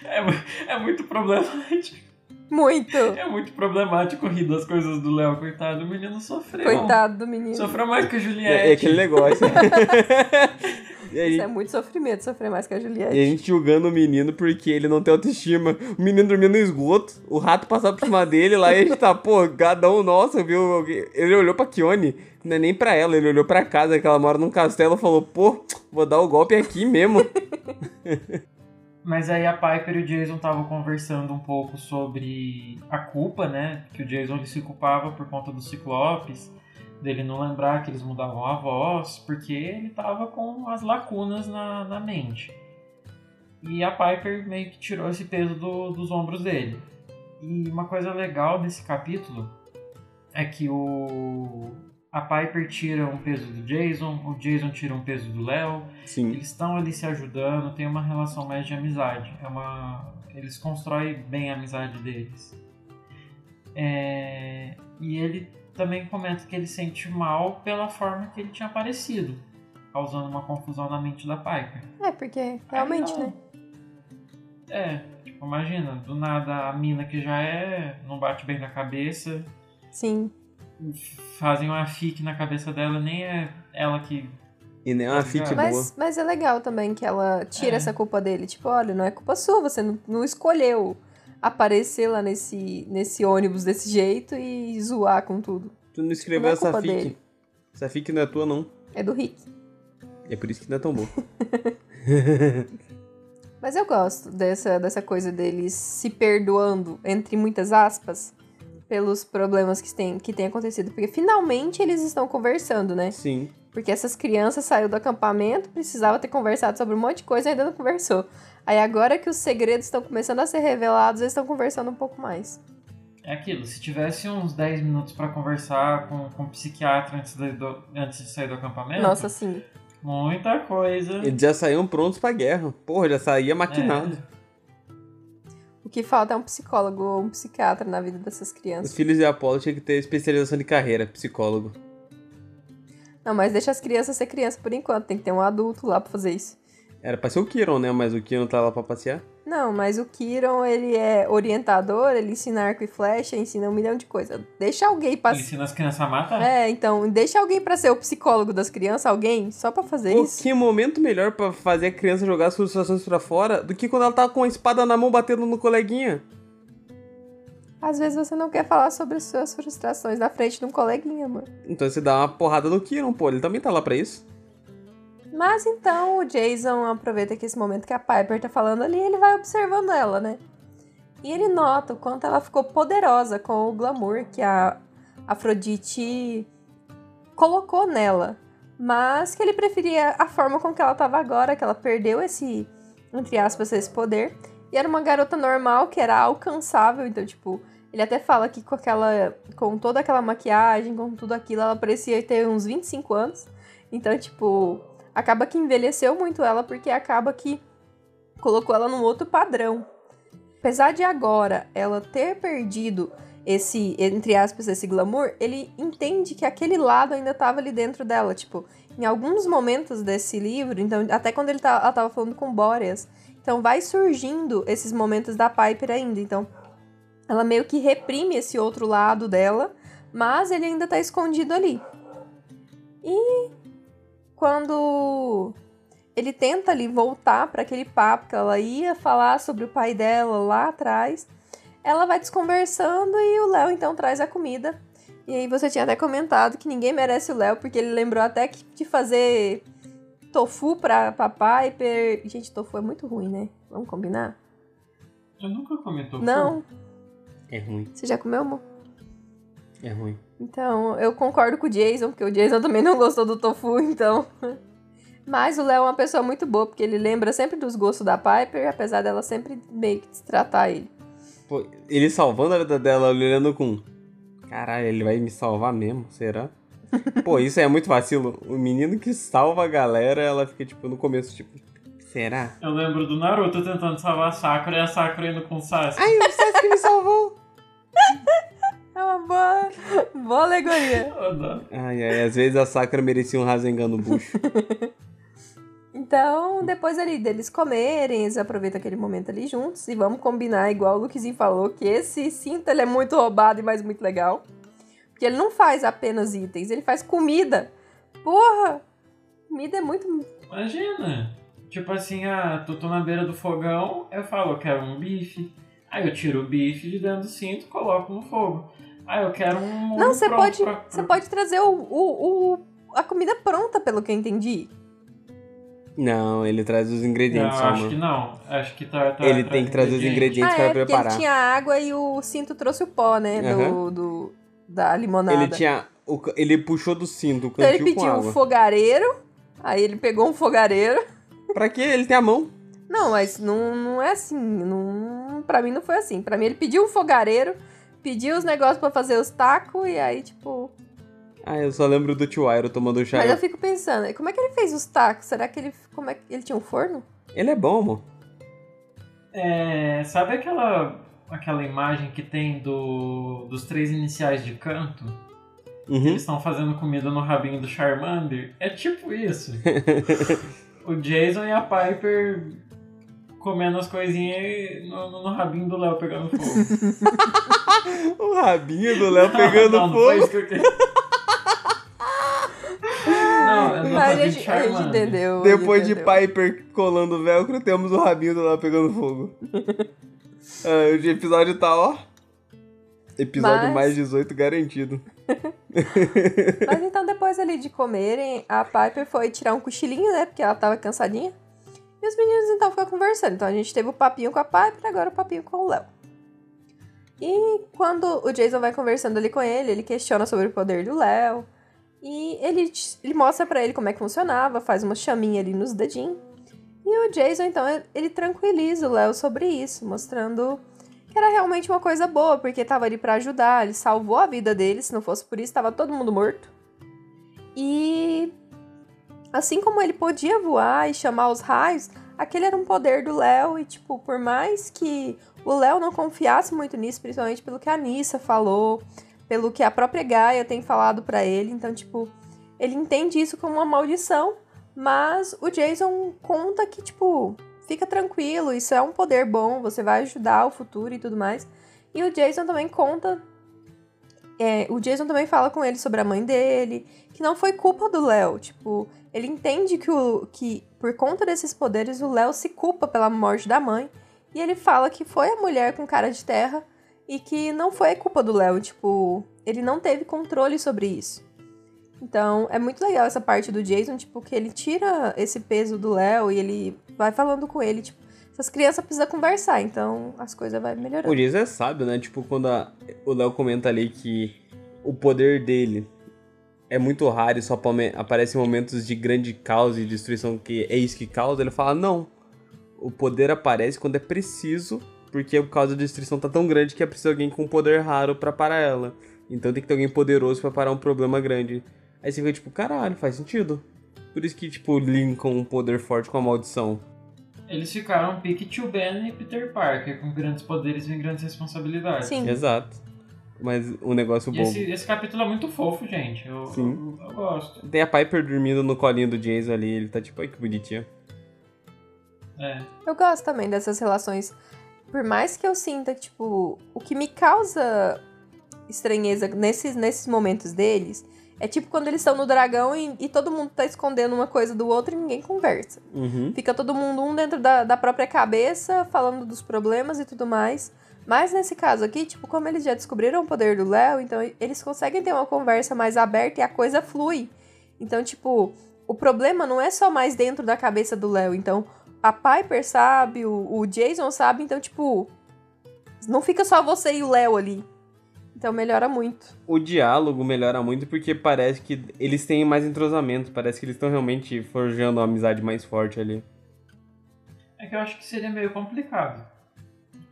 É, é muito problemático. Muito. É muito problemático rir das coisas do Léo, coitado. O menino sofreu. Coitado do menino. Sofreu mais que a Juliette. É, é aquele negócio. (laughs) Isso é muito sofrimento, sofrer mais que a Juliette. E a gente julgando o menino porque ele não tem autoestima. O menino dormindo no esgoto, o rato passava por cima dele lá e a gente tá, pô, gadão nossa, viu? Ele olhou pra Kione, não é nem pra ela, ele olhou pra casa, que ela mora num castelo e falou, pô, vou dar o golpe aqui mesmo. (laughs) Mas aí a Piper e o Jason estavam conversando um pouco sobre a culpa, né? Que o Jason ele se culpava por conta dos Ciclopes, dele não lembrar que eles mudavam a voz, porque ele tava com as lacunas na, na mente. E a Piper meio que tirou esse peso do, dos ombros dele. E uma coisa legal desse capítulo é que o a Piper tira um peso do Jason, o Jason tira um peso do Léo. Eles estão ali se ajudando, tem uma relação mais de amizade. É uma, eles constroem bem a amizade deles. É, e ele também comenta que ele sente mal pela forma que ele tinha aparecido, causando uma confusão na mente da Piper. É, porque realmente, Aí, né? É, tipo, imagina, do nada a mina que já é, não bate bem na cabeça, Sim. fazem uma fique na cabeça dela, nem é ela que. E nem é uma fic boa. Mas, mas é legal também que ela tira É. essa culpa dele. Tipo, olha, não é culpa sua, você não, não escolheu aparecer lá nesse, nesse ônibus desse jeito e zoar com tudo. Tu não escreveu Não é essa fic. dele. Essa fic não é tua, não. É do Rick. É por isso que não é tão boa. (laughs) Mas eu gosto dessa, dessa coisa deles se perdoando, entre muitas aspas, pelos problemas que tem, que tem acontecido. Porque finalmente eles estão conversando, né? Sim. Porque essas crianças saíram do acampamento, precisava ter conversado sobre um monte de coisa e ainda não conversou. Aí agora que os segredos estão começando a ser revelados, eles estão conversando um pouco mais. É aquilo, se tivesse uns 10 minutos pra conversar com, com o psiquiatra antes de, do- antes de sair do acampamento, Nossa, sim. muita coisa. Eles já saíam prontos pra guerra. Porra, já saía maquinado. O que falta é um psicólogo ou um psiquiatra na vida dessas Os crianças. filhos de Apolo tinham que ter especialização de carreira, psicólogo. Não, mas deixa as crianças ser criança por enquanto. Tem que ter um adulto lá pra fazer isso. Era pra ser o Kiron, né? Mas o Kiron tá lá pra passear. Não, mas o Kiron, ele é orientador, ele ensina arco e flecha, ensina um milhão de coisas. Deixa alguém pra... Ele ensina as crianças a matar. É, então, deixa alguém pra ser o psicólogo das crianças, alguém, só pra fazer Pô, isso. que momento melhor pra fazer a criança jogar as frustrações pra fora do que quando ela tá com a espada na mão batendo no coleguinha. Às vezes você não quer falar sobre as suas frustrações na frente de um coleguinha, mano. Então você dá uma porrada no Kiron, pô. Ele também tá lá pra isso. Mas então o Jason aproveita que esse momento que a Piper tá falando ali, ele vai observando ela, né? E ele nota o quanto ela ficou poderosa com o glamour que a Afrodite colocou nela. Mas que ele preferia a forma com que ela tava agora, que ela perdeu esse, entre aspas, esse poder. E era uma garota normal, que era alcançável, então, tipo, ele até fala que com aquela. com toda aquela maquiagem, com tudo aquilo, ela parecia ter uns 25 anos. Então, tipo, acaba que envelheceu muito ela, porque acaba que colocou ela num outro padrão. Apesar de agora ela ter perdido esse, entre aspas, esse glamour, ele entende que aquele lado ainda estava ali dentro dela. Tipo, em alguns momentos desse livro, então, até quando ele tá, ela tava falando com Boreas, então vai surgindo esses momentos da Piper ainda. Então, ela meio que reprime esse outro lado dela, mas ele ainda tá escondido ali. E quando ele tenta ali voltar para aquele papo que ela ia falar sobre o pai dela lá atrás, ela vai desconversando e o Léo então traz a comida. E aí você tinha até comentado que ninguém merece o Léo, porque ele lembrou até que de fazer tofu pra, pra Piper. Gente, tofu é muito ruim, né? Vamos combinar? Eu nunca comi tofu. Não? É ruim, Você já comeu, amor? é ruim. Então, eu concordo com o Jason, porque o Jason também não gostou do tofu, então. Mas o Léo é uma pessoa muito boa, porque ele lembra sempre dos gostos da Piper, apesar dela sempre meio que destratar ele. Pô, ele salvando a vida dela, olhando com. Caralho, ele vai me salvar mesmo? Será? (laughs) Pô, isso é muito vacilo. O menino que salva a galera, ela fica, tipo, no começo, tipo, será? Eu lembro do Naruto tentando salvar a Sakura e a Sakura indo com o Sasuke. Ai, o Sasuke me salvou! (laughs) É uma boa, boa alegoria. Eu adoro. Ai, ai, às vezes a Sakura merecia um Rasengan no bucho. (laughs) Então, depois ali deles comerem, eles aproveitam aquele momento ali juntos. E vamos combinar, igual o Luquezinho falou, que esse cinto ele é muito roubado e mais muito legal. Porque ele não faz apenas itens, ele faz comida. Porra! Comida é muito. Imagina. Tipo assim, ah, tô, tô na beira do fogão, eu falo, eu quero um bife. Aí eu tiro o bife de dentro do cinto e coloco no fogo. Aí eu quero um. Não, você pode, pra- você pode trazer o, o, o- a comida pronta, pelo que eu entendi. Não, ele traz os ingredientes Não, acho que não. Acho que tá. tá Ele traz tem que trazer os ingredientes Ah, pra é, porque preparar. ele tinha água e o cinto trouxe o pó, né? Do, Aham. do- da limonada. Ele tinha. o ele puxou do cinto o Então ele pediu um fogareiro, aí ele pegou um fogareiro. Pra quê? Ele tem a mão. Não, mas não, não é assim. Não, pra mim não foi assim. Pra mim ele pediu um fogareiro, pediu os negócios pra fazer os tacos e aí, tipo. Ah, eu só lembro do tio Airo tomando chá. Mas eu fico pensando, como é que ele fez os tacos? Será que ele. Como é que ele tinha um forno? Ele é bom, amor. É, sabe aquela, aquela imagem que tem do, dos três iniciais de canto? Uhum. Eles estão fazendo comida no rabinho do Charmander? É tipo isso. (laughs) o Jason e a Piper comendo as coisinhas no, no- no rabinho do Léo pegando fogo. (laughs) O rabinho do Léo pegando (laughs) não, não foi fogo. isso que eu queria. Não, é Mas a gente, a gente entendeu. Depois de entendeu. Piper colando velcro, temos o rabinho do Léo pegando fogo. (laughs) ah, o episódio tá, ó. Episódio Mas- mais 18 garantido. Mas então, depois ali de comerem, a Piper foi tirar um cochilinho, né? Porque ela tava cansadinha. E os meninos então ficam conversando. Então a gente teve o papinho com a Piper, agora o papinho com o Léo. E quando o Jason vai conversando ali com ele, ele questiona sobre o poder do Léo. E ele, ele mostra pra ele como é que funcionava, faz uma chaminha ali nos dedinhos. E o Jason, então, ele tranquiliza o Léo sobre isso, mostrando que era realmente uma coisa boa, porque tava ali pra ajudar, ele salvou a vida dele, se não fosse por isso, tava todo mundo morto. E assim como ele podia voar e chamar os raios, aquele era um poder do Léo e tipo, por mais que o Léo não confiasse muito nisso, principalmente pelo que a Nissa falou, pelo que a própria Gaia tem falado pra ele, então tipo, ele entende isso como uma maldição, mas o Jason conta que tipo, fica tranquilo, isso é um poder bom, você vai ajudar o futuro e tudo mais. E o Jason também conta. é, o Jason também fala com ele sobre a mãe dele, que não foi culpa do Léo. Tipo, ele entende que, o, que por conta desses poderes o Léo se culpa pela morte da mãe. E ele fala que foi a mulher com cara de terra e que não foi culpa do Léo. Tipo, ele não teve controle sobre isso. Então, é muito legal essa parte do Jason, tipo, que ele tira esse peso do Léo e ele vai falando com ele, tipo, essas crianças precisam conversar, então as coisas vão melhorando. O Jason é sábio, né? Tipo, quando a- o Léo comenta ali que o poder dele é muito raro e só aparece em momentos de grande caos e destruição, que é isso que causa, ele fala, não. O poder aparece quando é preciso, porque o causa da destruição tá tão grande que é preciso alguém com poder raro pra parar ela. Então tem que ter alguém poderoso pra parar um problema grande. Aí você fica tipo, caralho, faz sentido. Por isso que, tipo, linkam um poder forte com a maldição. Eles ficaram pique Tio Ben e Peter Parker, com grandes poderes e grandes responsabilidades. Sim. Exato. Mas um negócio E bom. esse, esse capítulo é muito fofo, gente. Eu, Sim. eu, eu gosto. Tem a Piper dormindo no colinho do Jason ali, ele tá tipo, ai que bonitinho. É. Eu gosto também dessas relações. Por mais que eu sinta tipo, o que me causa estranheza nesses, nesses momentos deles é tipo quando eles estão no dragão e, e todo mundo tá escondendo uma coisa do outro e ninguém conversa. Uhum. Fica todo mundo um dentro da, da própria cabeça, falando dos problemas e tudo mais. Mas nesse caso aqui, tipo, como eles já descobriram o poder do Léo, então eles conseguem ter uma conversa mais aberta e a coisa flui. Então, tipo, o problema não é só mais dentro da cabeça do Léo. Então, a Piper sabe, o, o Jason sabe, então, tipo, não fica só você e o Léo ali. Então melhora muito. O diálogo melhora muito porque parece que eles têm mais entrosamento, parece que eles estão realmente forjando uma amizade mais forte ali. É que eu acho que seria meio complicado.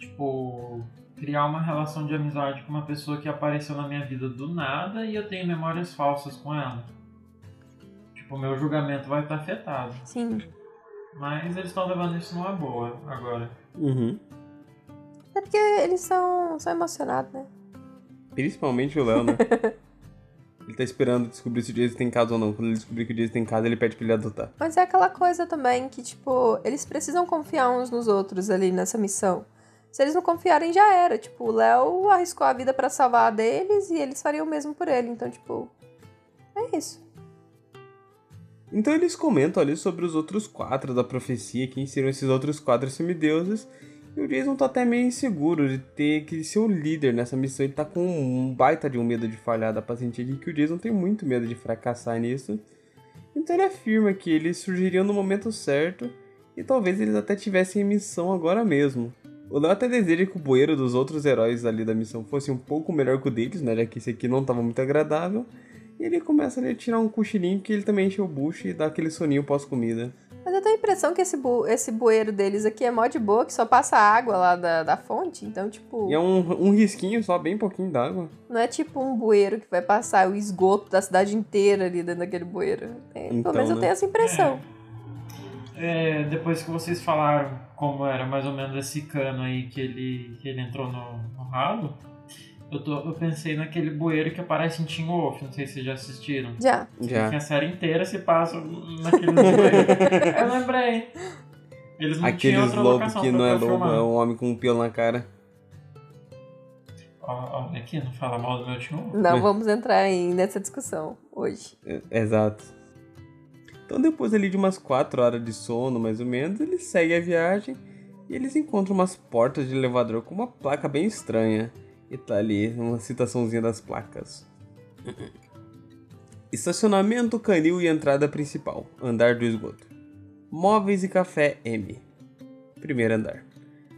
Tipo, criar uma relação de amizade com uma pessoa que apareceu na minha vida do nada e eu tenho memórias falsas com ela. Tipo, meu julgamento vai estar afetado. Sim. Mas eles estão levando isso numa boa agora. Uhum. É porque eles são, são emocionados, né? Principalmente o Léo, né? (laughs) ele tá esperando descobrir se o Jason tem casa ou não. Quando ele descobrir que o Jason tem casa, ele pede pra ele adotar. Mas é aquela coisa também que, tipo, eles precisam confiar uns nos outros ali nessa missão. Se eles não confiarem, já era. Tipo, o Léo arriscou a vida pra salvar a deles e eles fariam o mesmo por ele. Então, tipo, é isso. Então eles comentam ali sobre os outros quatro da profecia, quem seriam esses outros quatro semideuses. E o Jason tá até meio inseguro de ter que ser o líder nessa missão. Ele tá com um baita de um medo de falhar. Dá pra sentir que o Jason tem muito medo de fracassar nisso. Então ele afirma que eles surgiriam no momento certo e talvez eles até tivessem missão agora mesmo. O Léo até deseja que o bueiro dos outros heróis ali da missão fosse um pouco melhor que o deles, né? Já que esse aqui não estava muito agradável. E ele começa a tirar um cochilinho que ele também enche o bucho e dá aquele soninho pós-comida. Mas eu tenho a impressão que esse, bu esse bueiro deles aqui é mó de boa, que só passa água lá da, da fonte. Então, tipo. E é um, um risquinho só, bem pouquinho d'água. Não é tipo um bueiro que vai passar o esgoto da cidade inteira ali dentro daquele bueiro. É, Então, pelo menos eu né? tenho essa impressão. É, depois que vocês falaram como era mais ou menos esse cano aí que ele, que ele entrou no, no ralo, eu, tô, eu pensei naquele bueiro que aparece em Teen Wolf, não sei se vocês já assistiram. Já. Já. Que a série inteira se passa naquele bueiro. (laughs) eu lembrei. Eles não tinham Aqueles outra lobo locação que não é lobo, filmar. é um homem com um pelo na cara. Olha aqui, não fala mal do meu Teen Wolf. Não vamos entrar em, nessa discussão hoje. É, Exato. Então, depois ali de umas 4 horas de sono, mais ou menos, eles seguem a viagem e eles encontram umas portas de elevador com uma placa bem estranha. E tá ali uma citaçãozinha das placas. (laughs) Estacionamento canil e entrada principal. Andar do esgoto. Móveis e café M. Primeiro andar.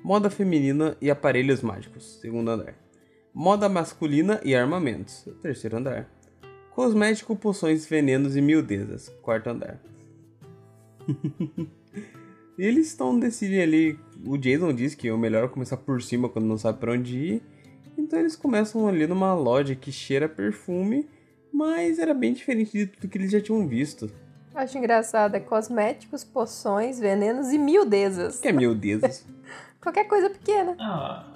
Moda feminina e aparelhos mágicos. Segundo andar. Moda masculina e armamentos. Terceiro andar. Cosmético, poções, venenos e miudezas. Quarto andar. (laughs) e eles estão decidindo ali. O Jason diz que é o melhor começar por cima quando não sabe pra onde ir. Então eles começam ali numa loja que cheira perfume, mas era bem diferente de tudo que eles já tinham visto. Acho engraçado. É cosméticos, poções, venenos e miudezas. Que é miudezas. (laughs) Qualquer coisa pequena. Ah,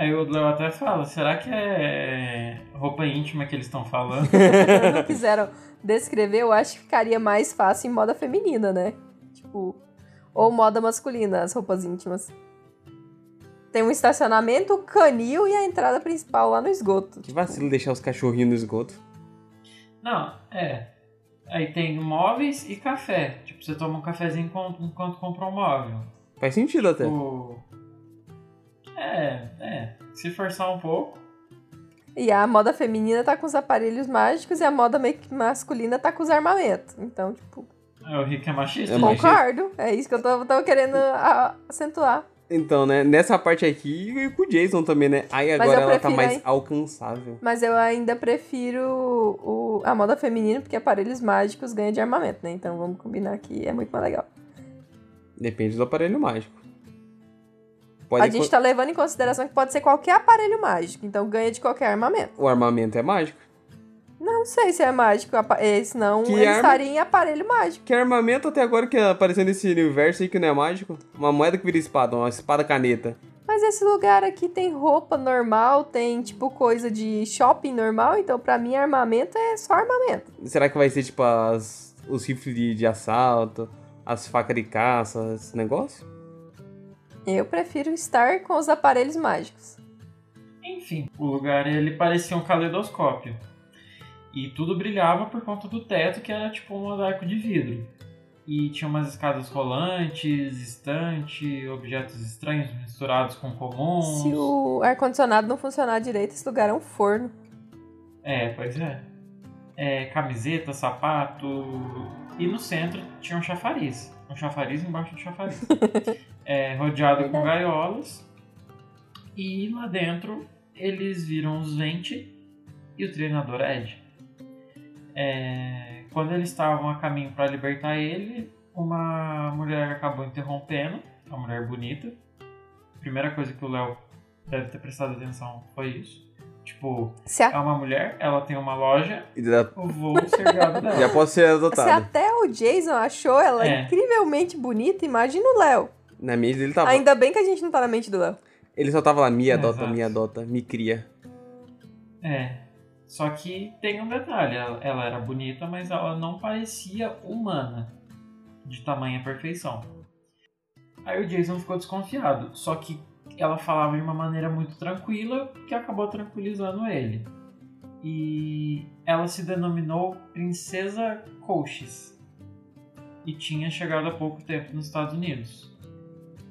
aí o Léo até fala, será que é roupa íntima que eles estão falando? (laughs) não quiseram descrever, eu acho que ficaria mais fácil em moda feminina, né? Tipo, ou moda masculina, as roupas íntimas. Tem um estacionamento, o canil e a entrada principal lá no esgoto. que vacilo deixar os cachorrinhos no esgoto. Não, é. Aí tem móveis e café. Tipo, você toma um cafezinho enquanto, enquanto compra um móvel. Faz sentido até. Tipo, é, é. Se forçar um pouco. E a moda feminina tá com os aparelhos mágicos e a moda meio que masculina tá com os armamentos. Então, tipo, É, o Rick é machista. É né? machista. concordo. É isso que eu tô, tô querendo acentuar. Então, né, nessa parte aqui e com o Jason também, né? Aí agora ela tá mais aí- alcançável. Mas eu ainda prefiro o, a moda feminina, porque aparelhos mágicos ganham de armamento, né? Então vamos combinar que é muito mais legal. Depende do aparelho mágico. Pode a gente tá levando em consideração que pode ser qualquer aparelho mágico, então ganha de qualquer armamento. O armamento é mágico? Não sei se é mágico, eh, senão Que ele arma- estaria em aparelho mágico. Que armamento até agora que apareceu nesse universo aí que não é mágico? Uma moeda que vira espada, uma espada caneta. Mas esse lugar aqui tem roupa normal, tem tipo coisa de shopping normal, então pra mim armamento é só armamento. Será que vai ser tipo as, os rifles de, de assalto, as facas de caça, esse negócio? Eu prefiro estar com os aparelhos mágicos. Enfim, o lugar ele parecia um caleidoscópio. E tudo brilhava por conta do teto, que era tipo um mosaico de vidro. E tinha umas escadas rolantes, estante, objetos estranhos misturados com comuns. Se o ar-condicionado não funcionar direito, esse lugar é um forno. É, pois é. é. Camiseta, sapato. E no centro tinha um chafariz. Um chafariz embaixo do chafariz. (laughs) é, rodeado com gaiolas. E lá dentro eles viram os Vente e o treinador Ed. É, quando eles estavam a caminho para libertar ele, uma mulher acabou interrompendo, uma mulher bonita. Primeira coisa que o Léo deve ter prestado atenção foi isso. Tipo, Se, a- é uma mulher, ela tem uma loja, E já, eu vou ser gado (laughs) dela. já posso ser se adotado. até o Jason achou ela É. incrivelmente bonita, imagina o Léo. Na mente dele tava. Ainda bem que a gente não tá na mente do Léo. Ele só tava lá, me adota, exato. me adota, me cria. É. Só que tem um detalhe, ela, ela era bonita, mas ela não parecia humana. De tamanha perfeição. Aí o Jason ficou desconfiado. Só que ela falava de uma maneira muito tranquila, que acabou tranquilizando ele. E ela se denominou Princesa Coaches. E tinha chegado há pouco tempo nos Estados Unidos.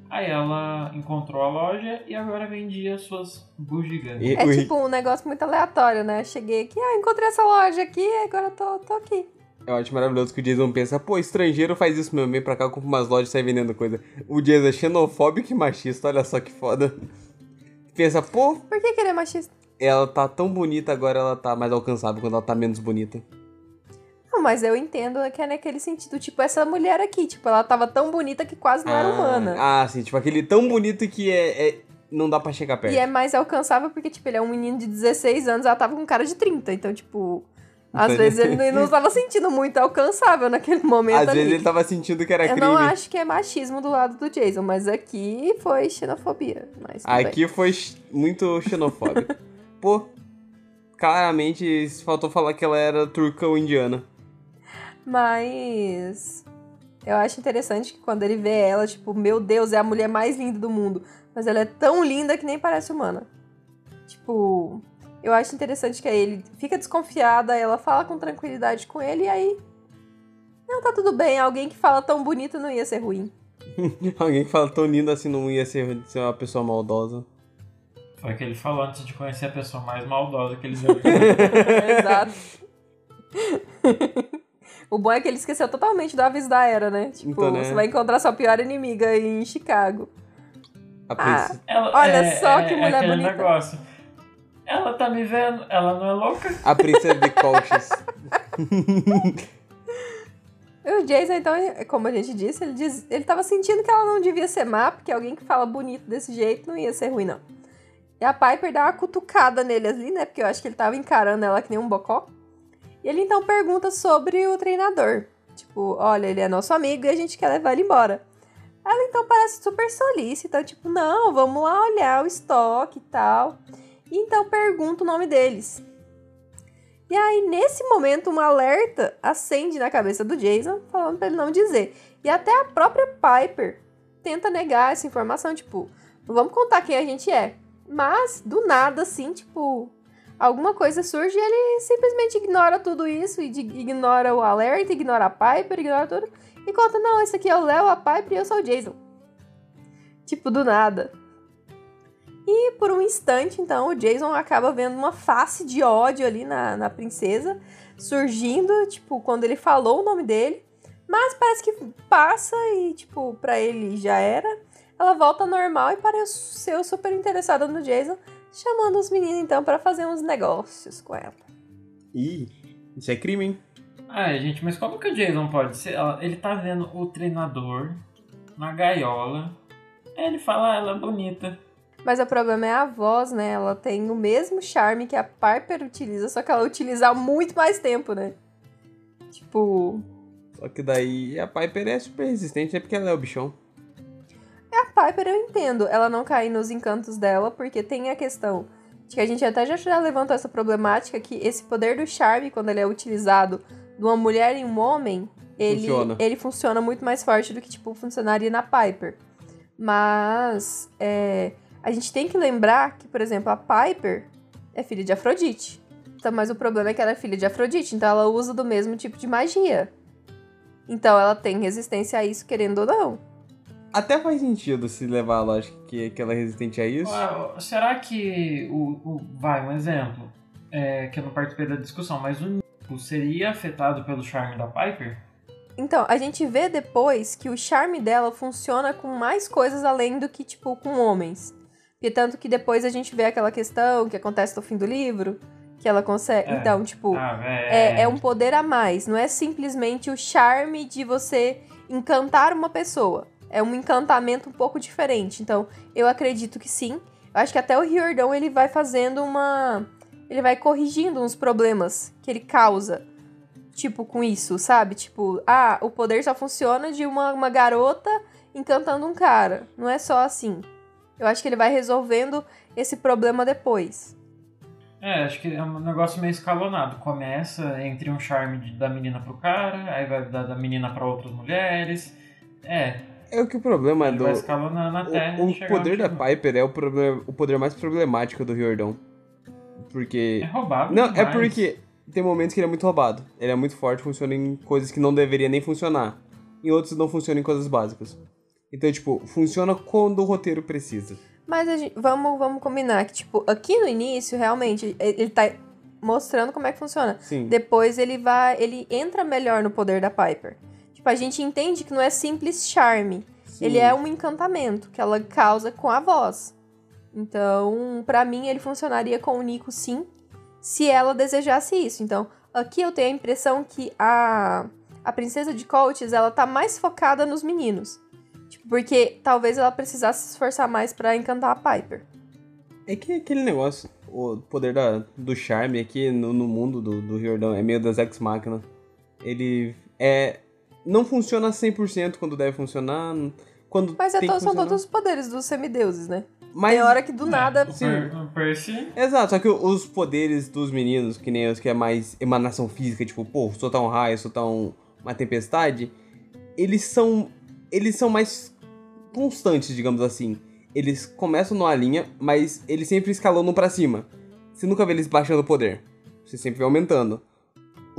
Aí ela encontrou a loja e agora vendia suas bugigangas. É tipo um negócio muito aleatório, né? Cheguei aqui, ah, encontrei essa loja aqui, agora eu tô, tô aqui. Eu acho maravilhoso que o Jason pensa, pô, estrangeiro faz isso mesmo, vem pra cá, compra umas lojas e sai vendendo coisa. O Jason é xenofóbico e machista, olha só que foda. Pensa, pô, Por que, que ele é machista? ela tá tão bonita, agora ela tá mais alcançável quando ela tá menos bonita. Não, mas eu entendo que é naquele sentido, tipo, essa mulher aqui, tipo, ela tava tão bonita que quase não era Ah, humana. Ah, sim, tipo aquele tão bonito que é, é- não dá pra chegar perto. E é mais alcançável porque, tipo, ele é um menino de 16 anos, ela tava com cara de 30. Então, tipo, às Então, vezes ele (laughs) não tava sentindo muito alcançável naquele momento Às ali. vezes ele tava sentindo que era Eu crime. não acho que é machismo do lado do Jason, mas aqui foi xenofobia. Mas tudo bem. Aqui foi muito xenofóbico. (laughs) Pô, claramente faltou falar que ela era turca ou indiana. Mas eu acho interessante que quando ele vê ela, tipo, meu Deus, é a mulher mais linda do mundo. Mas ela é tão linda que nem parece humana. Tipo, eu acho interessante que aí ele fica desconfiada, ela fala com tranquilidade com ele e aí. Não, tá tudo bem. Alguém que fala tão bonito não ia ser ruim. (laughs) Alguém que fala tão lindo assim não ia ser, ser uma pessoa maldosa. Foi o que ele falou antes de conhecer a pessoa mais maldosa que ele (laughs) viu. Exato. (laughs) o bom é que ele esqueceu totalmente do aviso da era, né? Tipo, Então, né? você vai encontrar sua pior inimiga em Chicago. A Ah. Ela- Olha só que mulher aquele bonita. negócio. Ela tá me vendo, ela não é louca? A princesa de Colchis. E (laughs) o Jason, então, como a gente disse, ele, diz, ele tava sentindo que ela não devia ser má, porque alguém que fala bonito desse jeito não ia ser ruim, não. E a Piper dá uma cutucada nele ali, né? Porque eu acho que ele tava encarando ela que nem um bocó. E ele então pergunta sobre o treinador. Tipo, olha, ele é nosso amigo e a gente quer levar ele embora. Ela então parece super solícita, tipo, não, vamos lá olhar o estoque e tal. E então pergunta o nome deles. E aí, nesse momento, um alerta acende na cabeça do Jason, falando pra ele não dizer. E até a própria Piper tenta negar essa informação, tipo, vamos contar quem a gente é. Mas, do nada, assim, tipo, alguma coisa surge e ele simplesmente ignora tudo isso, e ignora o alerta, ignora a Piper, ignora tudo, e conta, não, esse aqui é o Léo, a Piper e eu sou o Jason. Tipo, do nada. E por um instante, então, o Jason acaba vendo uma face de ódio ali na, na princesa, surgindo, tipo, quando ele falou o nome dele. Mas parece que passa e, tipo, pra ele já era. Ela volta normal e parece ser super interessada no Jason, chamando os meninos, então, pra fazer uns negócios com ela. Ih, isso é crime, hein? Ah, gente, mas como que o Jason pode ser? Ele tá vendo o treinador na gaiola. Aí ele fala, ah, ela é bonita. Mas o problema é a voz, né? Ela tem o mesmo charme que a Piper utiliza, só que ela utiliza há muito mais tempo, né? Tipo, Só que daí a Piper é super resistente, é porque ela é o bichão. A Piper eu entendo ela não cair nos encantos dela, porque tem a questão de que a gente até já, já levantou essa problemática que esse poder do charme, quando ele é utilizado de uma mulher em um homem, ele Funciona. ele funciona muito mais forte do que, tipo, funcionaria na Piper. Mas é, a gente tem que lembrar que, por exemplo, a Piper é filha de Afrodite. Então, mas o problema é que ela é filha de Afrodite, então ela usa do mesmo tipo de magia. Então ela tem resistência a isso, querendo ou não. Até faz sentido se levar a lógica que, que ela é resistente a isso. Ah, Será que o, o- Vai, um exemplo. É, que eu não participei da discussão, mas o Nico seria afetado pelo charme da Piper? Então, a gente vê depois que o charme dela funciona com mais coisas além do que, tipo, com homens. E tanto que depois a gente vê aquela questão que acontece no fim do livro, que ela consegue. É. Então, tipo, Ah, é, é um poder a mais. Não é simplesmente o charme de você encantar uma pessoa. É um encantamento um pouco diferente. Então, eu acredito que sim. Eu acho que até o Riordão ele vai fazendo uma. Ele vai corrigindo uns problemas que ele causa. Tipo, com isso, sabe? Tipo, ah, o poder só funciona de uma, uma garota encantando um cara. Não é só assim. Eu acho que ele vai resolvendo esse problema depois. É, acho que é um negócio meio escalonado. Começa entre um charme de- da menina pro cara, aí vai da, da menina pra outras mulheres. É, É o que o problema ele do. vai escalonando até. O, o poder da. Piper é o, problema, o poder mais problemático do Riordão. Porque. É roubado. Não, é demais. porque tem momentos que ele é muito roubado. Ele é muito forte, funciona em coisas que não deveria nem funcionar. Em outros não funciona em coisas básicas. Então, tipo, funciona quando o roteiro precisa. Mas a gente- vamos, vamos combinar que, tipo, aqui no início, realmente, ele tá mostrando como é que funciona. Sim. Depois ele vai, ele entra melhor no poder da Piper. Tipo, a gente entende que não é simples charme. Sim. Ele é um encantamento que ela causa com a voz. Então, pra mim, ele funcionaria com o Nico sim, se ela desejasse isso. Então, aqui eu tenho a impressão que a, a princesa de Coaches, ela tá mais focada nos meninos. Tipo, porque talvez ela precisasse se esforçar mais pra encantar a Piper. É que aquele negócio, o poder da, do charme aqui no, no mundo do, do Riordão é meio das Ex Machina. Ele é. Não funciona 100% quando deve funcionar. Quando Mas é são todos os poderes dos semideuses, né? Mas, Tem hora que do nada. O, Sim. Per- o Percy. Exato, só que os poderes dos meninos, que nem os que é mais emanação física, tipo, pô, soltar um raio, soltar um- uma tempestade, eles são. Eles são mais constantes, digamos assim. Eles começam numa linha, mas eles sempre escalonam pra cima. Você nunca vê eles baixando o poder. Você sempre vê aumentando.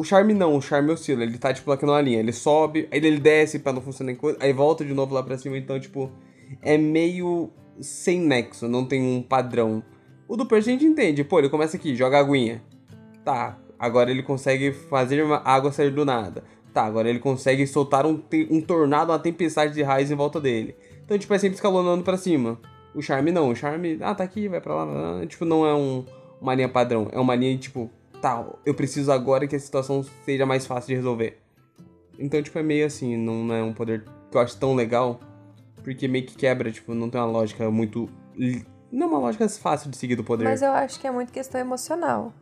O charme não, o charme oscila, ele tá tipo aqui numa linha. Ele sobe, aí ele desce pra não funcionar em coisa, aí volta de novo lá pra cima, então, tipo, é meio sem nexo, não tem um padrão. O do Percy a gente entende, pô, ele começa aqui, joga aguinha. Tá, agora ele consegue fazer uma água sair do nada. Tá, agora ele consegue soltar um, um tornado, uma tempestade de raios em volta dele. Então, tipo, é sempre escalonando pra cima. O Charme não, o Charme, ah, tá aqui, vai pra lá, lá. tipo, não é um, uma linha padrão. É uma linha, tipo, tá, eu preciso agora que a situação seja mais fácil de resolver. Então, tipo, é meio assim, não é um poder que eu acho tão legal, porque meio que quebra, tipo, não tem uma lógica muito... Não é uma lógica fácil de seguir do poder. Mas eu acho que é muito questão emocional.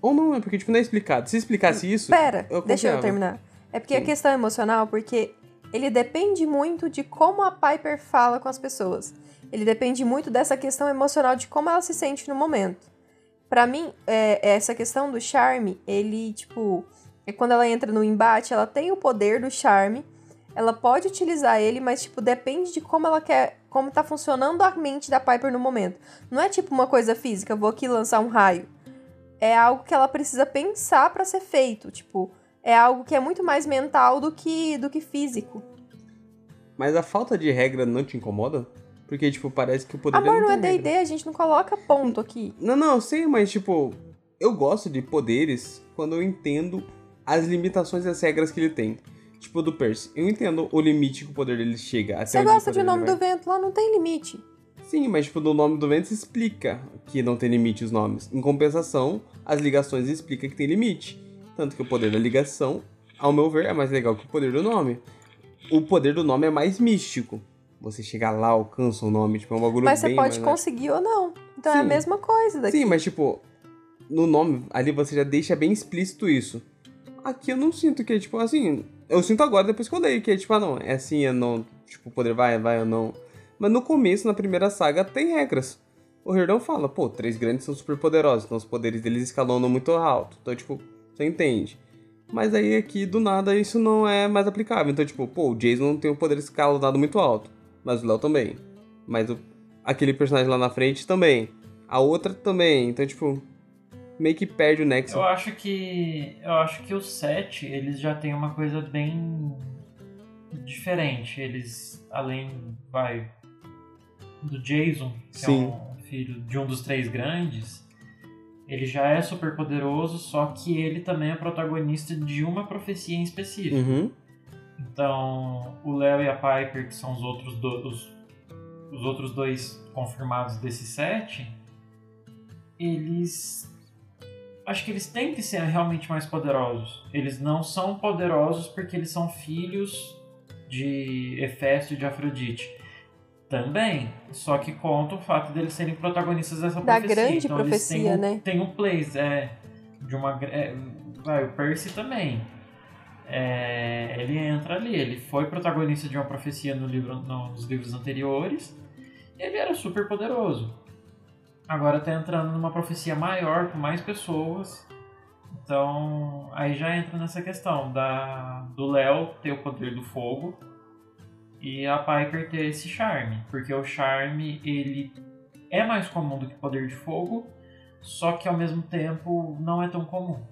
Ou não, é porque, tipo, não é explicado. Se explicasse isso, Pera, eu deixa eu terminar. É porque a Sim. questão emocional, porque ele depende muito de como a Piper fala com as pessoas. Ele depende muito dessa questão emocional de como ela se sente no momento. Pra mim, é, essa questão do charme, ele, tipo, é quando ela entra no embate, ela tem o poder do charme, ela pode utilizar ele, mas, tipo, depende de como ela quer, como tá funcionando a mente da Piper no momento. Não é tipo uma coisa física, vou aqui lançar um raio. É algo que ela precisa pensar pra ser feito, tipo, é algo que é muito mais mental do que do que físico. Mas a falta de regra não te incomoda? Porque, tipo, parece que o poder Amor, não não é. D&D, a gente não coloca ponto aqui. Não, não, eu sei, mas, tipo, eu gosto de poderes quando eu entendo as limitações e as regras que ele tem. Tipo, do Percy. Eu entendo o limite que o poder dele chega. Até Você gosta de Nome do Vento, lá não tem limite. Sim, mas, tipo, no nome do vento se explica que não tem limite os nomes. Em compensação, as ligações explica que tem limite. Tanto que o poder da ligação, ao meu ver, é mais legal que o poder do nome. O poder do nome é mais místico. Você chegar lá, alcança o nome, tipo, é um bagulho Mas você bem pode mais- conseguir ou não. Então é a Sim. mesma coisa daqui. Sim, mas tipo, no nome ali você já deixa bem explícito isso. Aqui eu não sinto que é tipo assim. Eu sinto agora depois que eu leio, que é tipo, ah não, é assim, é não. Tipo, o poder vai, vai ou não. Mas no começo, na primeira saga, tem regras. O Herdão fala, pô, três grandes são super poderosos, então os poderes deles escalonam muito alto. Então, tipo, você entende. Mas aí aqui, do nada, isso não é mais aplicável. Então, tipo, pô, o Jason não tem o poder escalonado muito alto. Mas o Léo também. Mas o, aquele personagem lá na frente também. A outra também. Então, tipo, meio que perde o nexo. Eu acho que. Eu acho que os sete, eles já têm uma coisa bem diferente. Eles, além, vai, do Jason, que Sim. é um filho de um dos três grandes, ele já é super poderoso, só que ele também é protagonista de uma profecia em específico. Uhum. Então, o Léo e a Piper, que são os outros, do- os, os outros dois confirmados desses sete, eles. Acho que eles têm que ser realmente mais poderosos. Eles não são poderosos porque eles são filhos de Hefesto e de Afrodite. Também, só que conta o fato deles serem protagonistas dessa Da profecia. grande então, eles têm profecia, né? Tem um place, é. De uma. É, vai, o Percy também. É, ele entra ali, ele foi protagonista de uma profecia no livro, no- nos livros anteriores. Ele era super poderoso. Agora tá entrando numa profecia maior, com mais pessoas. Então, aí já entra nessa questão da, do Léo ter o poder do fogo e a Piper ter esse charme. Porque o charme, ele é mais comum do que o poder de fogo, só que ao mesmo tempo não é tão comum.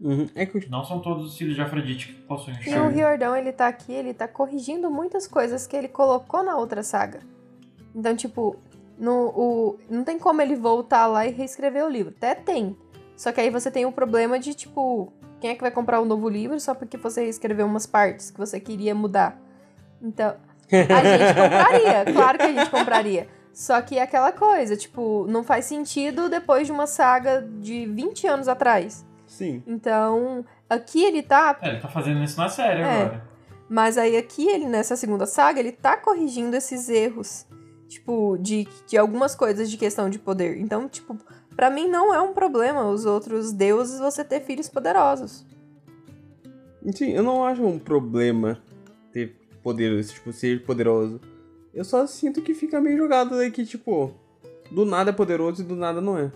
Uhum. É que. Não são todos os filhos de Afrodite que possuem E o. Riordão, ele tá aqui, ele tá corrigindo muitas coisas que ele colocou na outra saga. Então, tipo, no, o, não tem como ele voltar lá e reescrever o livro. Até tem. Só que aí você tem o problema de, tipo, quem é que vai comprar um novo livro só porque você escreveu umas partes que você queria mudar? Então, a gente (laughs) compraria, claro que a gente compraria. Só que é aquela coisa, tipo, não faz sentido depois de uma saga de 20 anos atrás. Sim. Então, aqui ele tá. É, ele tá fazendo isso na série É. agora. Mas aí aqui ele, nessa segunda saga, ele tá corrigindo esses erros. Tipo, de, de algumas coisas de questão de poder. Então, tipo, pra mim não é um problema os outros deuses você ter filhos poderosos. Sim, eu não acho um problema ter poder, tipo, ser poderoso. Eu só sinto que fica meio jogado aí que, tipo, do nada é poderoso e do nada não é.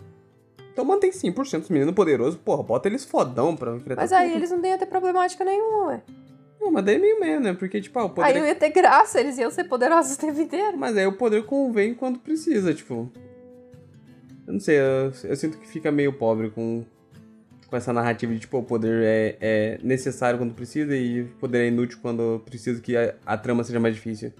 Então mantém 100% os meninos poderosos, porra, bota eles fodão pra enfrentar Mas aí tudo. eles não iam ter problemática nenhuma, ué. Não, mas daí é meio meio, né? Porque, tipo, ah, o poder... Aí não ia ter graça, eles iam ser poderosos o tempo inteiro. Mas aí o poder convém quando precisa, tipo... Eu não sei, eu, eu sinto que fica meio pobre com, com essa narrativa de, tipo, o poder é, é necessário quando precisa e o poder é inútil quando precisa que a, a trama seja mais difícil.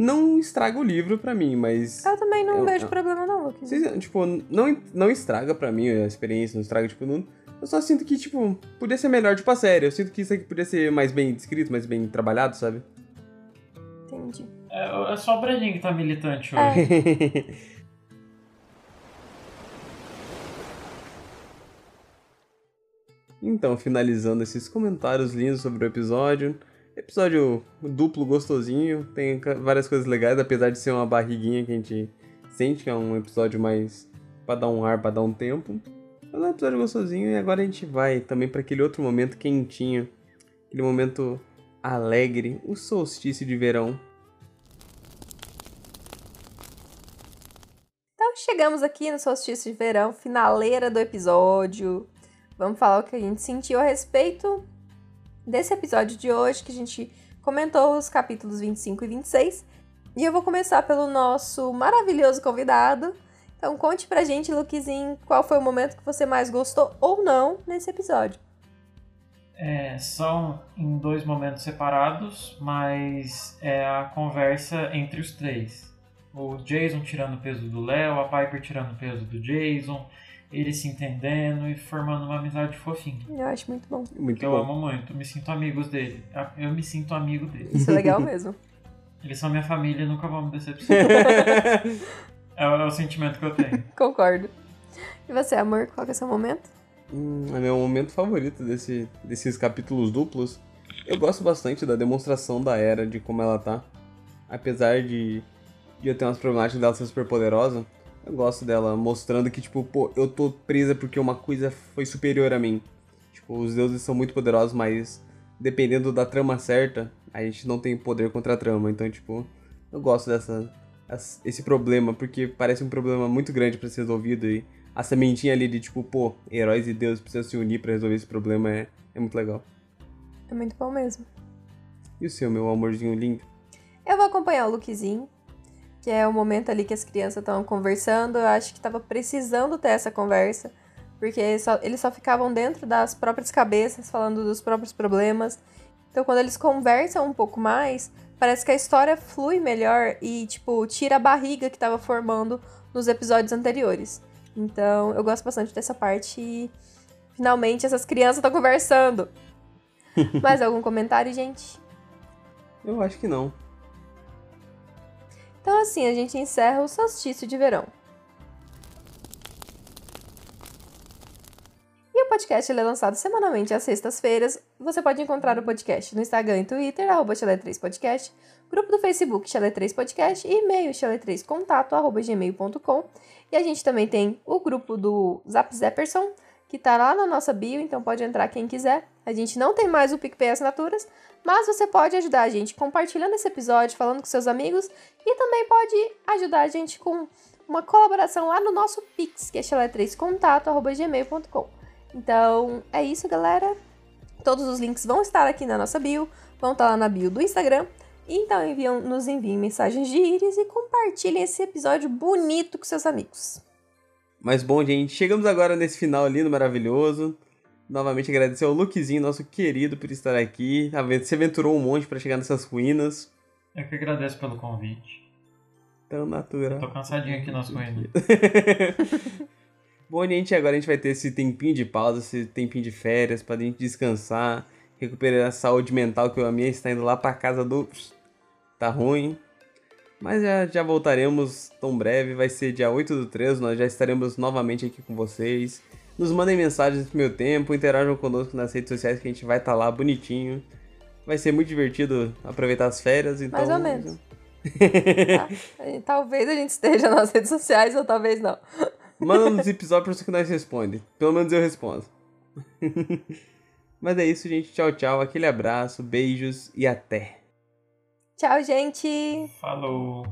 Não estraga o livro pra mim, mas... Eu também não Eu- vejo eu- problema, não, Lucas. Vocês, tipo, não, não estraga pra mim a experiência, não estraga, tipo, não... Eu só sinto que, tipo, podia ser melhor, tipo, a série. Eu sinto que isso aqui podia ser mais bem descrito, mais bem trabalhado, sabe? Entendi. É, é só o Breninho que tá militante hoje. (laughs) Então, finalizando esses comentários lindos sobre o episódio. Episódio duplo gostosinho, tem várias coisas legais, apesar de ser uma barriguinha que a gente sente que é um episódio mais pra dar um ar, pra dar um tempo. Mas é um episódio gostosinho e agora a gente vai também pra aquele outro momento quentinho, aquele momento alegre, o solstício de verão. Então chegamos aqui no solstício de verão, finaleira do episódio. Vamos falar o que a gente sentiu a respeito desse episódio de hoje, que a gente comentou os capítulos 25 e 26. E eu vou começar pelo nosso maravilhoso convidado. Então conte pra gente, Luquezinho, qual foi o momento que você mais gostou ou não nesse episódio. É, são em dois momentos separados, mas é a conversa entre os três. O Jason tirando o peso do Léo, a Piper tirando o peso do Jason, eles se entendendo e formando uma amizade fofinha. Eu acho muito bom. Muito eu bom. amo muito, me sinto amigos dele. Eu me sinto amigo dele. Isso é legal mesmo. (laughs) Eles são minha família e nunca vão me decepcionar. (laughs) é, o- é o sentimento que eu tenho. Concordo. E você, amor, qual que é o seu momento? Hum, é meu momento favorito desse, desses capítulos duplos. Eu gosto bastante da demonstração da Era, de como ela tá. Apesar de, de eu ter umas problemáticas dela ser super poderosa, eu gosto dela mostrando que, tipo, pô, eu tô presa porque uma coisa foi superior a mim. Tipo, os deuses são muito poderosos, mas dependendo da trama certa, a gente não tem poder contra a trama. Então, tipo, eu gosto dessa esse problema, porque parece um problema muito grande pra ser resolvido e a sementinha ali de tipo, pô, heróis e deuses precisam se unir pra resolver esse problema é, é muito legal. É muito bom mesmo. E o seu, meu amorzinho lindo? Eu vou acompanhar o Lukezinho, que é o momento ali que as crianças estão conversando. Eu acho que tava precisando ter essa conversa, porque só- eles só ficavam dentro das próprias cabeças, falando dos próprios problemas. Então, quando eles conversam um pouco mais, parece que a história flui melhor e, tipo, tira a barriga que tava formando nos episódios anteriores. Então, eu gosto bastante dessa parte e finalmente essas crianças estão conversando. (laughs) Mais algum comentário, gente? Eu acho que não. Então, assim, a gente encerra o solstício de verão. E o podcast é lançado semanalmente às sextas-feiras. Você pode encontrar o podcast no Instagram e Twitter, arroba Chalé3podcast, grupo do Facebook Chalé3podcast e e-mail chalé3contato, arroba gmail.com. E a gente também tem o grupo do Zap Zepperson, que tá lá na nossa bio, então pode entrar quem quiser. A gente não tem mais o PicPay Assinaturas, mas você pode ajudar a gente compartilhando esse episódio, falando com seus amigos e também pode ajudar a gente com uma colaboração lá no nosso Pix, que é chalé3contato.gmail.com. Então, é isso, galera. Todos os links vão estar aqui na nossa bio, vão estar lá na bio do Instagram. Então, enviam, nos enviem mensagens de íris e compartilhem esse episódio bonito com seus amigos. Mas bom, gente, chegamos agora nesse final lindo, maravilhoso. Novamente agradecer ao Lukezinho, nosso querido, por estar aqui. Se aventurou um monte pra chegar nessas ruínas. Eu que agradeço pelo convite. Tão natural. Tô cansadinho aqui nas ruínas. (laughs) Bom, gente, agora a gente vai ter esse tempinho de pausa, esse tempinho de férias, pra gente descansar, recuperar a saúde mental, que a minha está indo lá pra casa do. Tá ruim. Mas já, já voltaremos tão breve, vai ser dia 8 do 3, nós já estaremos novamente aqui com vocês. Nos mandem mensagens no meu tempo, interajam conosco nas redes sociais que a gente vai estar tá lá bonitinho. Vai ser muito divertido aproveitar as férias, então. Mais ou menos. (laughs) tá? Talvez a gente esteja nas redes sociais ou talvez não. Manda no zip zop que nós responde. Pelo menos eu respondo. (laughs) Mas é isso, gente. Tchau, tchau. Aquele abraço, beijos e até. Tchau, gente. Falou.